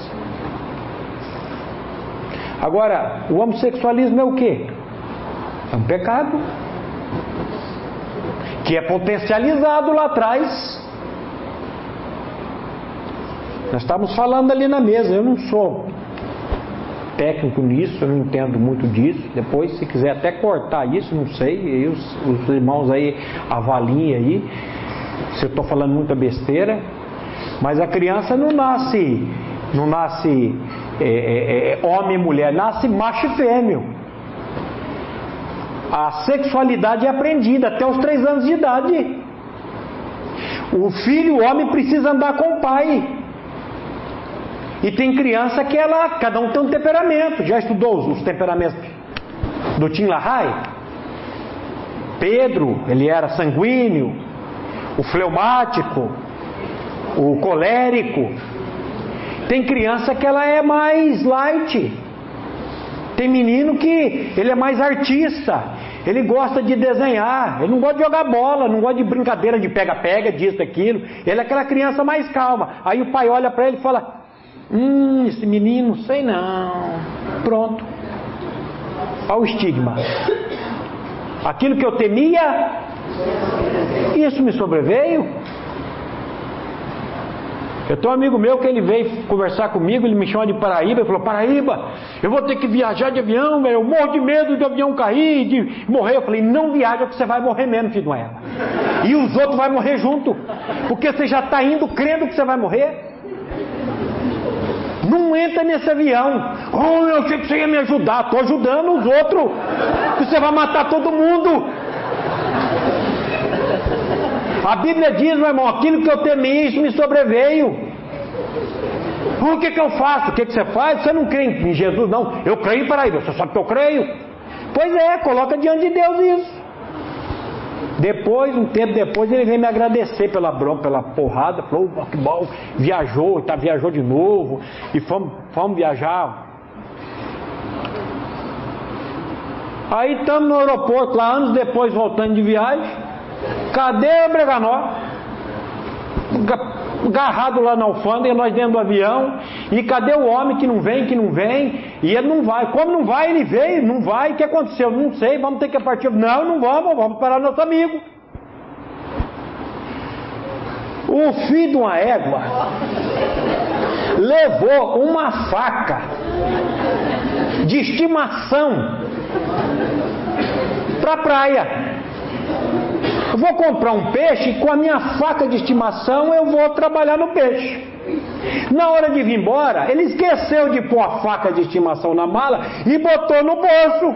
Agora, o homossexualismo é o que? É um pecado. Que é potencializado lá atrás. Nós estamos falando ali na mesa, eu não sou técnico nisso, eu não entendo muito disso. Depois, se quiser até cortar isso, não sei, aí os, os irmãos aí avaliem aí se eu estou falando muita besteira, mas a criança não nasce, não nasce é, é, é, homem e mulher, nasce macho e fêmea. A sexualidade é aprendida até os três anos de idade. O filho, o homem, precisa andar com o pai. E tem criança que ela, cada um tem um temperamento. Já estudou os, os temperamentos do Tim LaHaye? Pedro, ele era sanguíneo, o fleumático, o colérico. Tem criança que ela é mais light. Tem menino que ele é mais artista. Ele gosta de desenhar, ele não gosta de jogar bola, não gosta de brincadeira de pega-pega, disso, daquilo. Ele é aquela criança mais calma. Aí o pai olha para ele e fala: Hum, esse menino, sei não. Pronto. Olha o estigma. Aquilo que eu temia, isso me sobreveio. Eu tenho um amigo meu que ele veio conversar comigo, ele me chama de Paraíba, ele falou, Paraíba, eu vou ter que viajar de avião, eu morro de medo de avião cair, de morrer. Eu falei, não viaja que você vai morrer mesmo, filho égua. E os outros vão morrer junto, porque você já está indo crendo que você vai morrer. Não entra nesse avião. Oh, eu achei que você ia me ajudar. Estou ajudando os outros. Você vai matar todo mundo. A Bíblia diz, meu irmão, aquilo que eu temi, isso me sobreveio. O que, que eu faço? O que, que você faz? Você não crê em Jesus, não. Eu creio para aí. Você sabe que eu creio? Pois é, coloca diante de Deus isso. Depois, um tempo depois, ele veio me agradecer pela bronca, pela porrada. Falou, oh, que bom, viajou, tá, viajou de novo. E fomos, fomos viajar. Aí estamos no aeroporto, lá anos depois, voltando de viagem. Cadê o Breganó? Agarrado lá na alfândega, nós dentro do avião. E cadê o homem que não vem, que não vem? E ele não vai. Como não vai, ele veio, não vai. O que aconteceu? Não sei, vamos ter que partir. Não, não vamos, vamos parar nosso amigo. O filho de uma égua levou uma faca de estimação para a praia. Eu vou comprar um peixe e com a minha faca de estimação eu vou trabalhar no peixe. Na hora de vir embora, ele esqueceu de pôr a faca de estimação na mala e botou no bolso.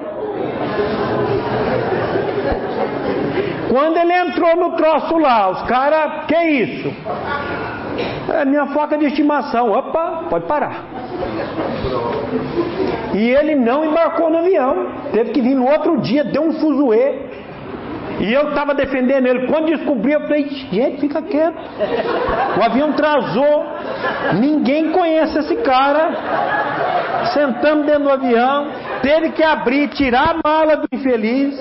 Quando ele entrou no troço lá, os caras, que isso? É minha faca de estimação. Opa, pode parar. E ele não embarcou no avião. Teve que vir no outro dia, deu um fuzuê. E eu estava defendendo ele. Quando descobri, eu falei, gente, fica quieto. O avião trazou. Ninguém conhece esse cara. Sentamos dentro do avião. Teve que abrir, tirar a mala do infeliz.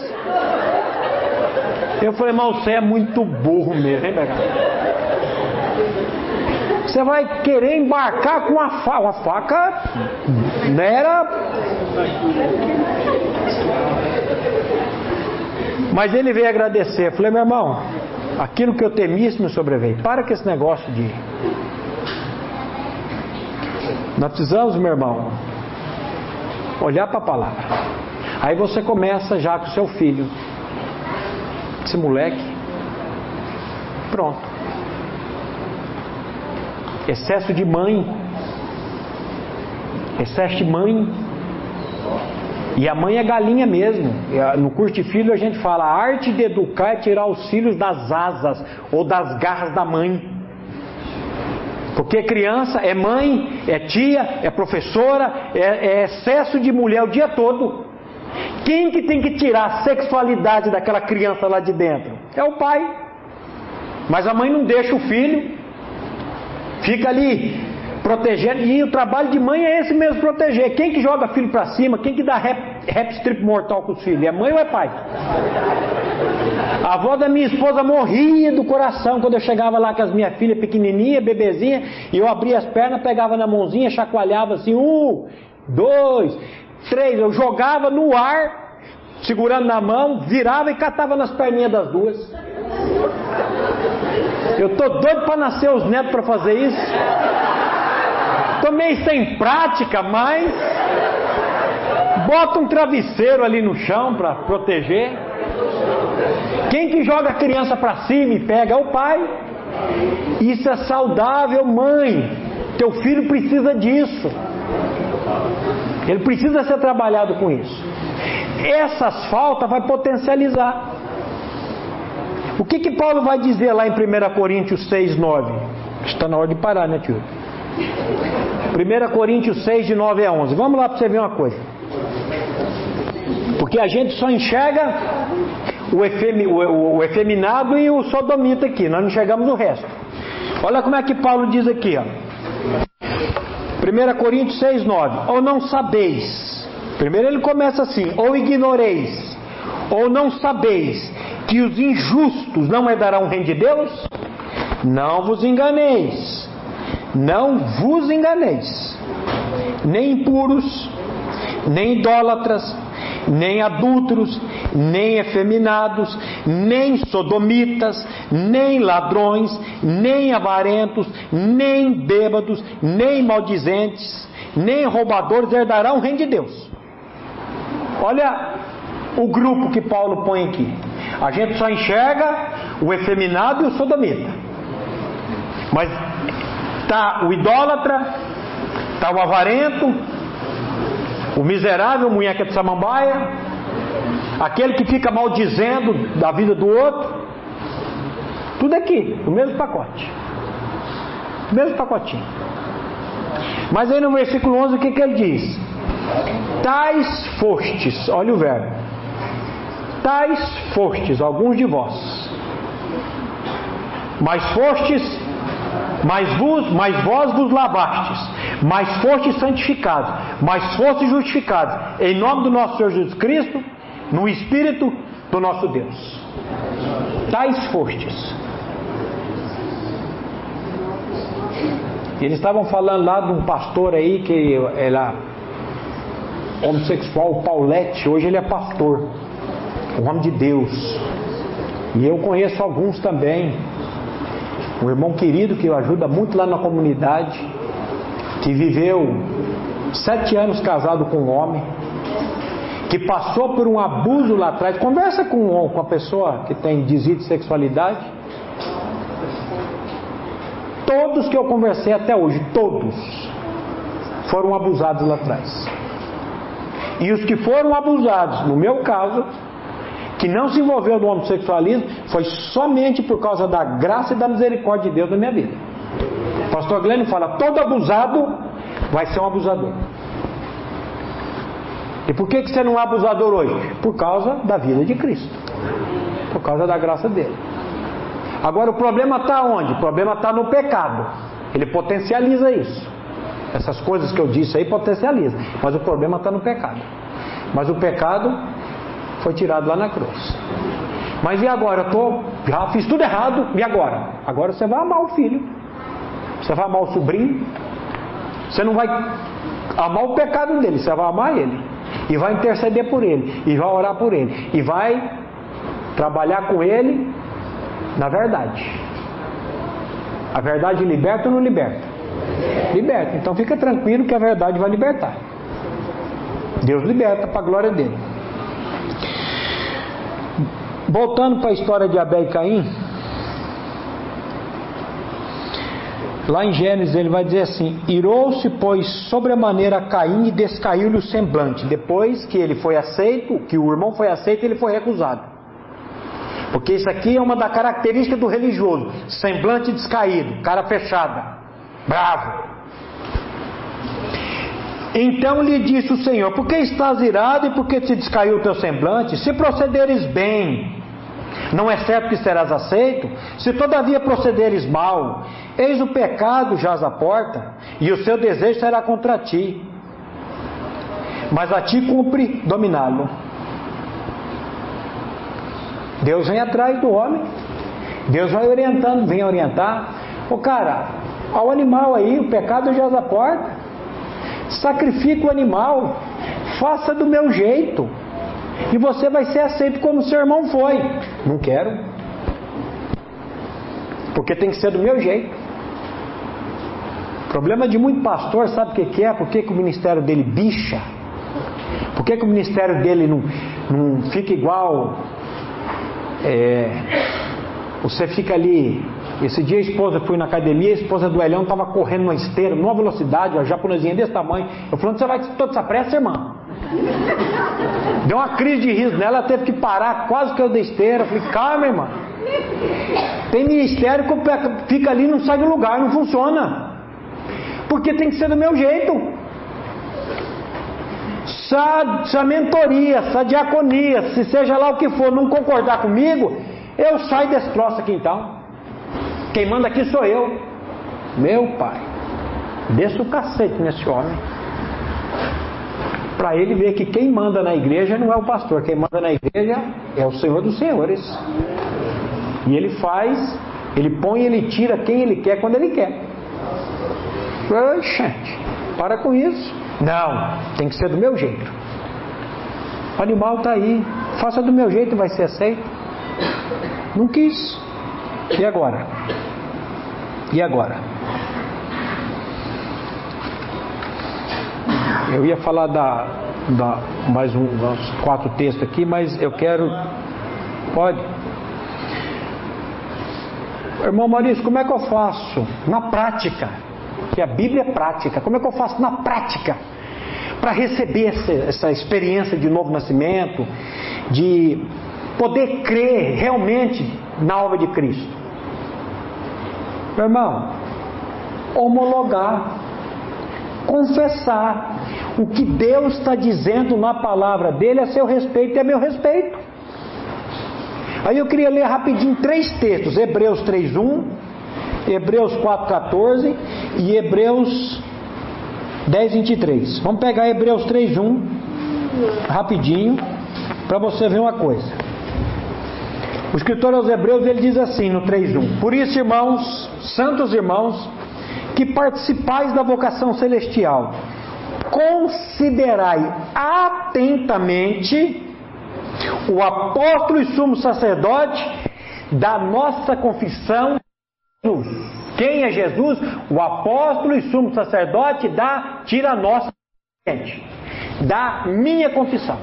Eu falei, mas você é muito burro mesmo, hein, Você vai querer embarcar com a faca. A faca não era mas ele veio agradecer. Eu falei, meu irmão, aquilo que eu temi isso me sobreveio. Para com esse negócio de. Nós precisamos, meu irmão, olhar para a palavra. Aí você começa já com seu filho. Esse moleque. Pronto. Excesso de mãe. Excesso de mãe e a mãe é galinha mesmo. No curso de filho a gente fala: a arte de educar é tirar os filhos das asas ou das garras da mãe. Porque criança é mãe, é tia, é professora, é, é excesso de mulher o dia todo. Quem que tem que tirar a sexualidade daquela criança lá de dentro? É o pai. Mas a mãe não deixa o filho. Fica ali protegendo. E o trabalho de mãe é esse mesmo, proteger. Quem que joga filho para cima? Quem que dá rap, rap strip mortal com os filhos? É mãe ou é pai? A avó da minha esposa morria do coração quando eu chegava lá com as minhas filhas pequenininha, bebezinha, e eu abria as pernas, pegava na mãozinha, chacoalhava assim, um, dois, três, eu jogava no ar, segurando na mão, virava e catava nas perninhas das duas. Eu tô doido para nascer os netos para fazer isso. Meio sem prática, mas bota um travesseiro ali no chão para proteger. Quem que joga a criança para cima e pega é o pai. Isso é saudável, mãe. Teu filho precisa disso. Ele precisa ser trabalhado com isso. Essas faltas vai potencializar. O que que Paulo vai dizer lá em 1 Coríntios 6, 9? Está na hora de parar, né, tio? 1 Coríntios 6, de 9 a 11. Vamos lá para você ver uma coisa. Porque a gente só enxerga o, o, o efeminado e o sodomita aqui, nós não enxergamos o resto. Olha como é que Paulo diz aqui, ó. 1 Coríntios 6, 9. Ou não sabeis. Primeiro ele começa assim: ou ignoreis, ou não sabeis que os injustos não herdarão o reino de Deus? Não vos enganeis. Não vos enganeis, nem impuros, nem idólatras, nem adúlteros, nem efeminados, nem sodomitas, nem ladrões, nem avarentos, nem bêbados, nem maldizentes, nem roubadores herdarão o reino de Deus. Olha o grupo que Paulo põe aqui. A gente só enxerga o efeminado e o sodomita. Mas tá o idólatra, tá o avarento, o miserável, munheca de samambaia, aquele que fica maldizendo da vida do outro. Tudo aqui, no mesmo pacote. No mesmo pacotinho. Mas aí no versículo 11 o que, que ele diz? Tais fostes, olha o verbo. Tais fostes, alguns de vós. Mas fostes, mas vos, mas vós vos lavastes, mas fostes santificados, mas fostes justificados, em nome do nosso Senhor Jesus Cristo, no Espírito do nosso Deus. Tais fostes. Eles estavam falando lá de um pastor aí que era homossexual, Paulette, hoje ele é pastor, um homem de Deus. E eu conheço alguns também. Um irmão querido que ajuda muito lá na comunidade, que viveu sete anos casado com um homem, que passou por um abuso lá atrás. Conversa com, com a pessoa que tem desvio de sexualidade. Todos que eu conversei até hoje, todos, foram abusados lá atrás. E os que foram abusados, no meu caso, que não se envolveu no homossexualismo, foi somente por causa da graça e da misericórdia de Deus na minha vida. Pastor Glenn fala: todo abusado vai ser um abusador. E por que, que você não é abusador hoje? Por causa da vida de Cristo. Por causa da graça dele. Agora o problema está onde? O problema está no pecado. Ele potencializa isso. Essas coisas que eu disse aí potencializa. Mas o problema está no pecado. Mas o pecado foi tirado lá na cruz. Mas e agora? Eu tô, já fiz tudo errado. E agora? Agora você vai amar o filho. Você vai amar o sobrinho. Você não vai amar o pecado dele. Você vai amar ele. E vai interceder por ele. E vai orar por ele. E vai trabalhar com ele na verdade. A verdade liberta ou não liberta? Liberta. Então fica tranquilo que a verdade vai libertar. Deus liberta para a glória dele. Voltando para a história de Abel e Caim, lá em Gênesis ele vai dizer assim: Irou-se, pois, sobremaneira Caim e descaiu-lhe o semblante. Depois que ele foi aceito, que o irmão foi aceito, ele foi recusado. Porque isso aqui é uma da característica do religioso: semblante descaído, cara fechada, bravo. Então lhe disse o Senhor: Por que estás irado e por que te descaiu o teu semblante? Se procederes bem, não é certo que serás aceito? Se todavia procederes mal, eis o pecado jaz à porta, e o seu desejo será contra ti. Mas a ti cumpre dominá-lo. Deus vem atrás do homem. Deus vai orientando, vem orientar. O cara, ao animal aí, o pecado já à porta. Sacrifica o animal, faça do meu jeito. E você vai ser aceito como seu irmão foi. Não quero. Porque tem que ser do meu jeito. Problema de muito pastor, sabe o que, que é? Por que, que o ministério dele bicha? Por que, que o ministério dele não, não fica igual é, você fica ali. Esse dia a esposa foi na academia, a esposa do Elhão estava correndo numa esteira, numa velocidade, a japonesinha desse tamanho. Eu falando, você vai toda essa pressa, irmã? Deu uma crise de riso nela, ela teve que parar, quase que eu dei esteira. Falei, calma, irmã. Tem ministério que fica ali não sai do lugar, não funciona. Porque tem que ser do meu jeito essa, essa mentoria, essa diaconia, se seja lá o que for, não concordar comigo, eu saio desse troço aqui então. Quem manda aqui sou eu. Meu pai, desça o cacete nesse homem. Para ele ver que quem manda na igreja não é o pastor, quem manda na igreja é o Senhor dos Senhores. E ele faz, ele põe, ele tira quem ele quer quando ele quer. Gente, para com isso. Não, tem que ser do meu jeito. O animal está aí, Faça do meu jeito e vai ser aceito. Não quis. E agora? E agora? Eu ia falar da, da mais um, uns quatro textos aqui, mas eu quero. Pode? Irmão Maurício, como é que eu faço? Na prática. Que a Bíblia é prática. Como é que eu faço na prática? Para receber essa, essa experiência de novo nascimento, de poder crer realmente na obra de Cristo. Meu irmão, homologar, confessar o que Deus está dizendo na palavra dele a seu respeito e a meu respeito. Aí eu queria ler rapidinho três textos: Hebreus 3:1, Hebreus 4:14 e Hebreus 10:23. Vamos pegar Hebreus 3:1 rapidinho para você ver uma coisa. O escritor aos Hebreus ele diz assim no 3:1: Por isso, irmãos, santos irmãos, que participais da vocação celestial, considerai atentamente o apóstolo e sumo sacerdote da nossa confissão. Quem é Jesus? O apóstolo e sumo sacerdote da tira nossa da minha confissão.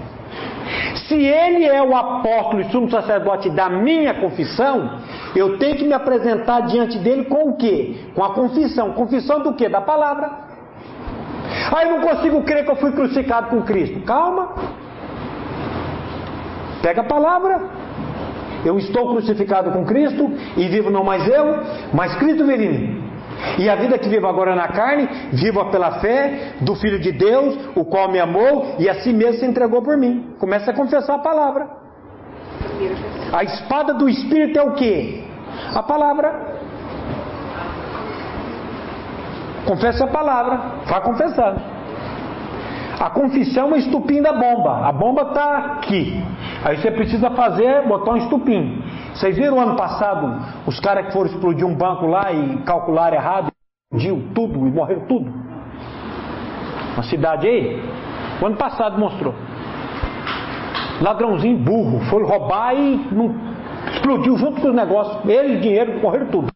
Se ele é o apóstolo e sumo sacerdote da minha confissão, eu tenho que me apresentar diante dele com o quê? Com a confissão. Confissão do quê? Da palavra. Eu não consigo crer que eu fui crucificado com Cristo. Calma. Pega a palavra. Eu estou crucificado com Cristo e vivo não mais eu, mas Cristo vive em mim. E a vida que vivo agora na carne, vivo pela fé do Filho de Deus, o qual me amou e a si mesmo se entregou por mim. Começa a confessar a palavra. A espada do Espírito é o que? A palavra. Confessa a palavra, vá confessando. A confissão é estupim da bomba. A bomba está aqui. Aí você precisa fazer, botar um estupim. Vocês viram ano passado os caras que foram explodir um banco lá e calcularam errado, explodiu tudo e morreram tudo? Uma cidade aí? O ano passado mostrou. Ladrãozinho burro, foi roubar e não, explodiu junto com os negócios. Ele, dinheiro, morreram tudo.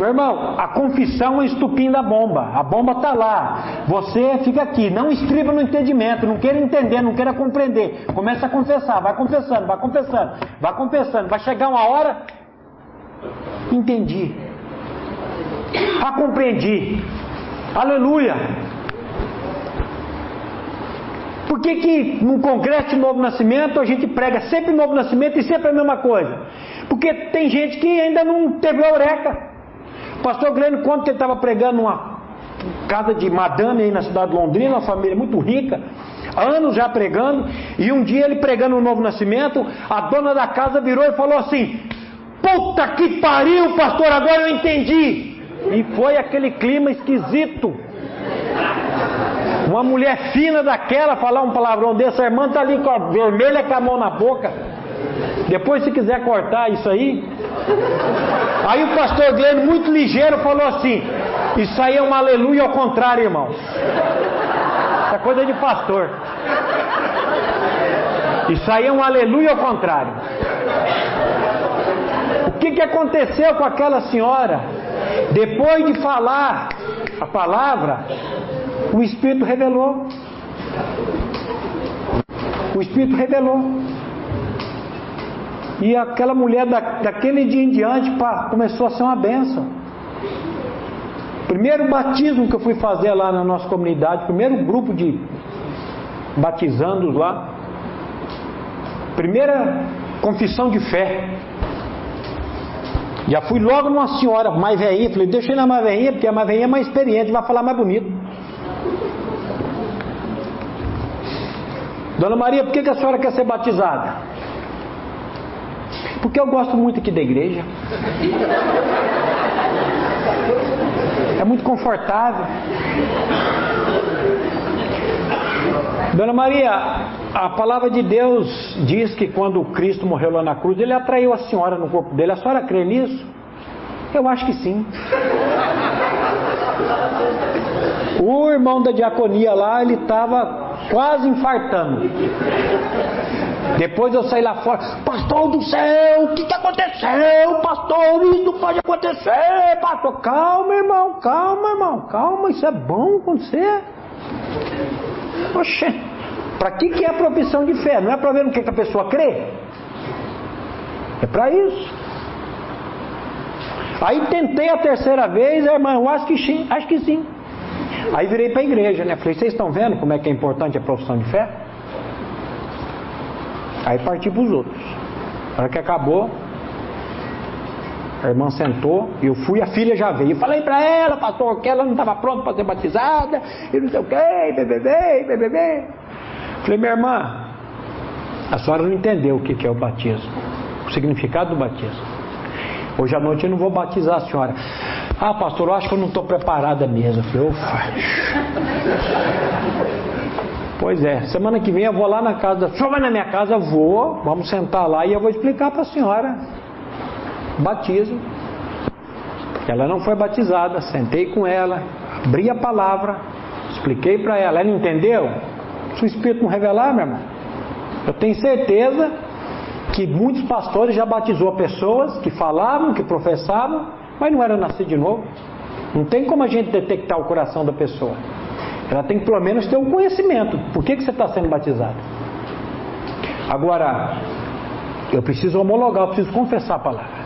Meu irmão, a confissão é estupim da bomba. A bomba está lá. Você fica aqui. Não estriba no entendimento. Não queira entender, não queira compreender. Começa a confessar. Vai confessando, vai confessando. Vai confessando. Vai chegar uma hora. Entendi. Ah, compreendi. Aleluia. Por que, que no congresso de novo nascimento a gente prega sempre novo nascimento e sempre a mesma coisa? Porque tem gente que ainda não teve a eureka. Pastor conta que ele estava pregando numa casa de madame aí na cidade de Londrina, uma família muito rica, anos já pregando, e um dia ele pregando o novo nascimento, a dona da casa virou e falou assim: Puta que pariu, pastor, agora eu entendi. E foi aquele clima esquisito. Uma mulher fina daquela falar um palavrão desse, a irmã está ali com a vermelha com a mão na boca. Depois, se quiser cortar isso aí. Aí o pastor Glênio, muito ligeiro, falou assim: Isso aí é um aleluia ao contrário, irmão. Isso é coisa de pastor. Isso aí é um aleluia ao contrário. O que, que aconteceu com aquela senhora? Depois de falar a palavra, o Espírito revelou. O Espírito revelou. E aquela mulher, da, daquele dia em diante, pá, começou a ser uma benção. Primeiro batismo que eu fui fazer lá na nossa comunidade, primeiro grupo de batizandos lá. Primeira confissão de fé. Já fui logo numa senhora mais velhinha, falei, deixa na mais velhinha, porque a mais velhinha é mais experiente, vai falar mais bonito. Dona Maria, por que, que a senhora quer ser batizada? Porque eu gosto muito aqui da igreja. É muito confortável. Dona Maria, a palavra de Deus diz que quando Cristo morreu lá na cruz, ele atraiu a senhora no corpo dele. A senhora crê nisso? Eu acho que sim. O irmão da diaconia lá, ele estava quase infartando. Depois eu saí lá fora, pastor do céu, o que, que aconteceu? Pastor, isso não pode acontecer, pastor. Calma, irmão, calma, irmão, calma, isso é bom acontecer. Oxê, para que, que é a profissão de fé? Não é para ver no que, que a pessoa crê? É para isso. Aí tentei a terceira vez, a irmã, eu acho que sim, acho que sim. Aí virei para a igreja, né? Falei, vocês estão vendo como é que é importante a profissão de fé? Aí parti para os outros. Na hora que acabou, a irmã sentou, eu fui, a filha já veio. Eu falei para ela, pastor, que ela não estava pronta para ser batizada, e não sei o que, bebê, bebê. Falei, minha irmã, a senhora não entendeu o que é o batismo, o significado do batismo. Hoje à noite eu não vou batizar a senhora. Ah, pastor, eu acho que eu não estou preparada mesmo. Eu falei, ufa. Pois é, semana que vem eu vou lá na casa da senhora, vai na minha casa, vou, vamos sentar lá e eu vou explicar para a senhora. Batismo. Ela não foi batizada, sentei com ela, abri a palavra, expliquei para ela. Ela entendeu? Se o Espírito não revelar, meu irmão, eu tenho certeza que muitos pastores já batizou pessoas que falavam, que professavam, mas não eram nascidos de novo. Não tem como a gente detectar o coração da pessoa. Ela tem que pelo menos ter um conhecimento. Por que, que você está sendo batizado? Agora, eu preciso homologar, eu preciso confessar a palavra.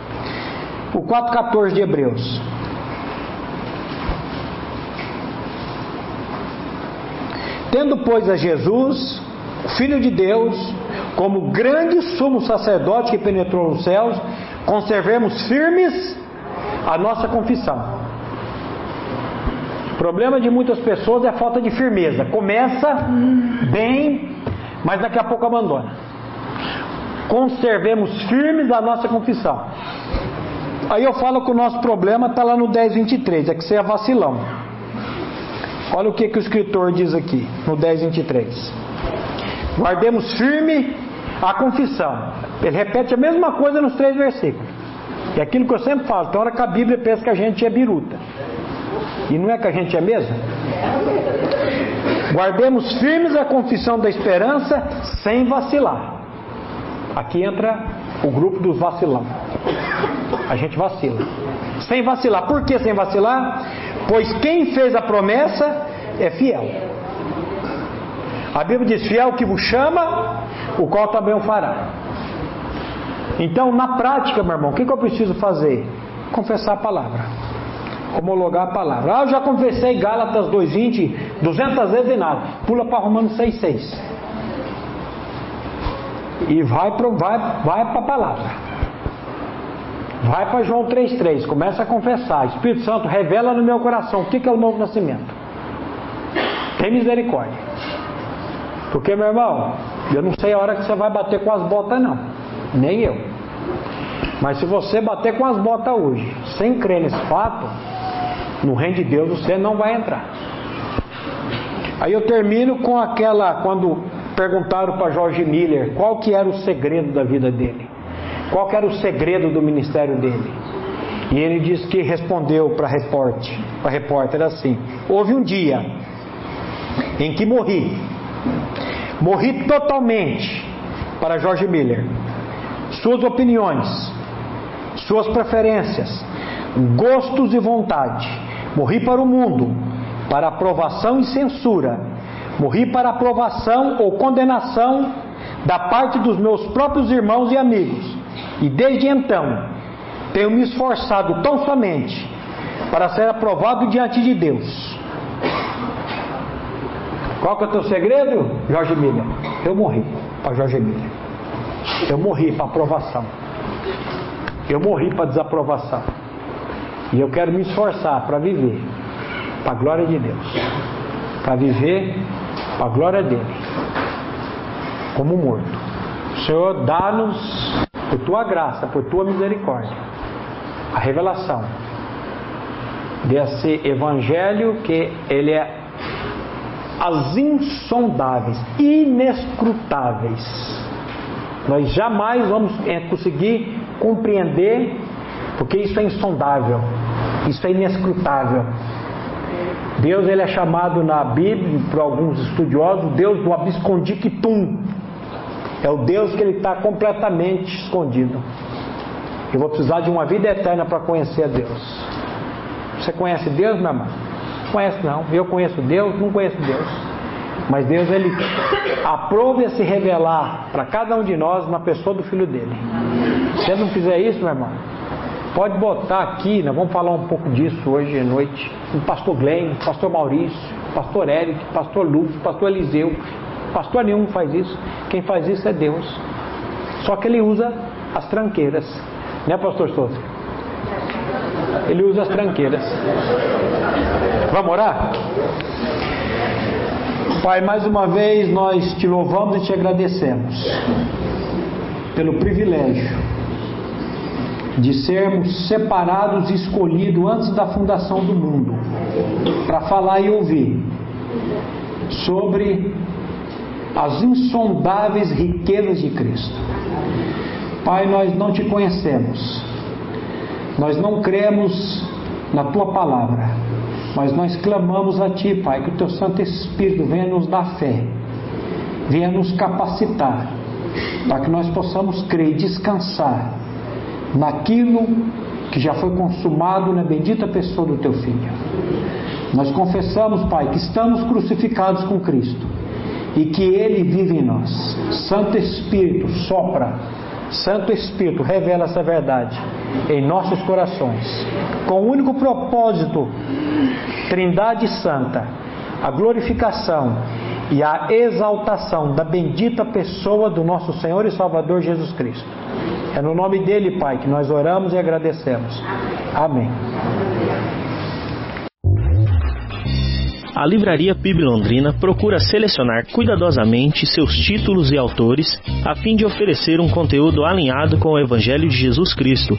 O 4,14 de Hebreus. Tendo, pois, a Jesus, Filho de Deus, como grande sumo sacerdote que penetrou nos céus, conservemos firmes a nossa confissão. Problema de muitas pessoas é a falta de firmeza. Começa bem, mas daqui a pouco abandona. Conservemos firmes a nossa confissão. Aí eu falo que o nosso problema está lá no 10:23, é que você é vacilão. Olha o que, que o escritor diz aqui, no 10:23. Guardemos firme a confissão. Ele repete a mesma coisa nos três versículos. É aquilo que eu sempre falo, tem hora que a Bíblia pensa que a gente é biruta. E não é que a gente é mesmo? Guardemos firmes a confissão da esperança sem vacilar. Aqui entra o grupo dos vacilão. A gente vacila. Sem vacilar. Por que sem vacilar? Pois quem fez a promessa é fiel. A Bíblia diz: fiel que vos chama, o qual também o fará. Então, na prática, meu irmão, o que, que eu preciso fazer? Confessar a palavra homologar a palavra. Ah, eu já confessei Gálatas 2,20 200 vezes e nada. Pula para Romanos 6,6. E vai para vai, vai a palavra. Vai para João 3,3. Começa a confessar. Espírito Santo, revela no meu coração o que é o novo nascimento. Tem misericórdia. Porque, meu irmão, eu não sei a hora que você vai bater com as botas, não. Nem eu. Mas se você bater com as botas hoje, sem crer nesse fato, no reino de Deus você não vai entrar. Aí eu termino com aquela quando perguntaram para Jorge Miller qual que era o segredo da vida dele. Qual que era o segredo do ministério dele? E ele disse que respondeu para a repórter, para repórter assim: houve um dia em que morri, morri totalmente para Jorge Miller. Suas opiniões, suas preferências, gostos e vontade Morri para o mundo, para aprovação e censura. Morri para aprovação ou condenação da parte dos meus próprios irmãos e amigos. E desde então, tenho me esforçado tão somente para ser aprovado diante de Deus. Qual que é o teu segredo, Jorge Miller? Eu morri para Jorge Miller. Eu morri para aprovação. Eu morri para desaprovação. E eu quero me esforçar para viver para a glória de Deus. Para viver para a glória dele. Como morto. Senhor, dá-nos, por tua graça, por tua misericórdia, a revelação desse evangelho que ele é as insondáveis, inescrutáveis. Nós jamais vamos é, conseguir compreender, porque isso é insondável. Isso é inescrutável. Deus ele é chamado na Bíblia, por alguns estudiosos, Deus do abiscondictum. É o Deus que ele está completamente escondido. Eu vou precisar de uma vida eterna para conhecer a Deus. Você conhece Deus, meu irmão? Conhece não. Eu conheço Deus, não conheço Deus. Mas Deus ele aprove a se revelar para cada um de nós na pessoa do filho dele. Se você não fizer isso, meu irmão, pode botar aqui, nós vamos falar um pouco disso hoje à noite. O pastor Glenn, o pastor Maurício, o pastor Eric, o pastor Lúcio, o pastor Eliseu. Pastor nenhum faz isso. Quem faz isso é Deus. Só que ele usa as tranqueiras. Né, pastor Souza? Ele usa as tranqueiras. Vamos orar? Pai, mais uma vez nós te louvamos e te agradecemos pelo privilégio de sermos separados e escolhidos antes da fundação do mundo para falar e ouvir sobre as insondáveis riquezas de Cristo. Pai, nós não te conhecemos, nós não cremos na tua palavra, mas nós clamamos a ti, Pai, que o teu Santo Espírito venha nos dar fé, venha nos capacitar, para que nós possamos crer e descansar naquilo que já foi consumado na bendita pessoa do teu Filho. Nós confessamos, Pai, que estamos crucificados com Cristo e que Ele vive em nós. Santo Espírito, sopra Santo Espírito revela essa verdade em nossos corações, com o único propósito, Trindade Santa, a glorificação e a exaltação da bendita pessoa do nosso Senhor e Salvador Jesus Cristo. É no nome dele, Pai, que nós oramos e agradecemos. Amém. A Livraria PIB Londrina procura selecionar cuidadosamente seus títulos e autores a fim de oferecer um conteúdo alinhado com o Evangelho de Jesus Cristo.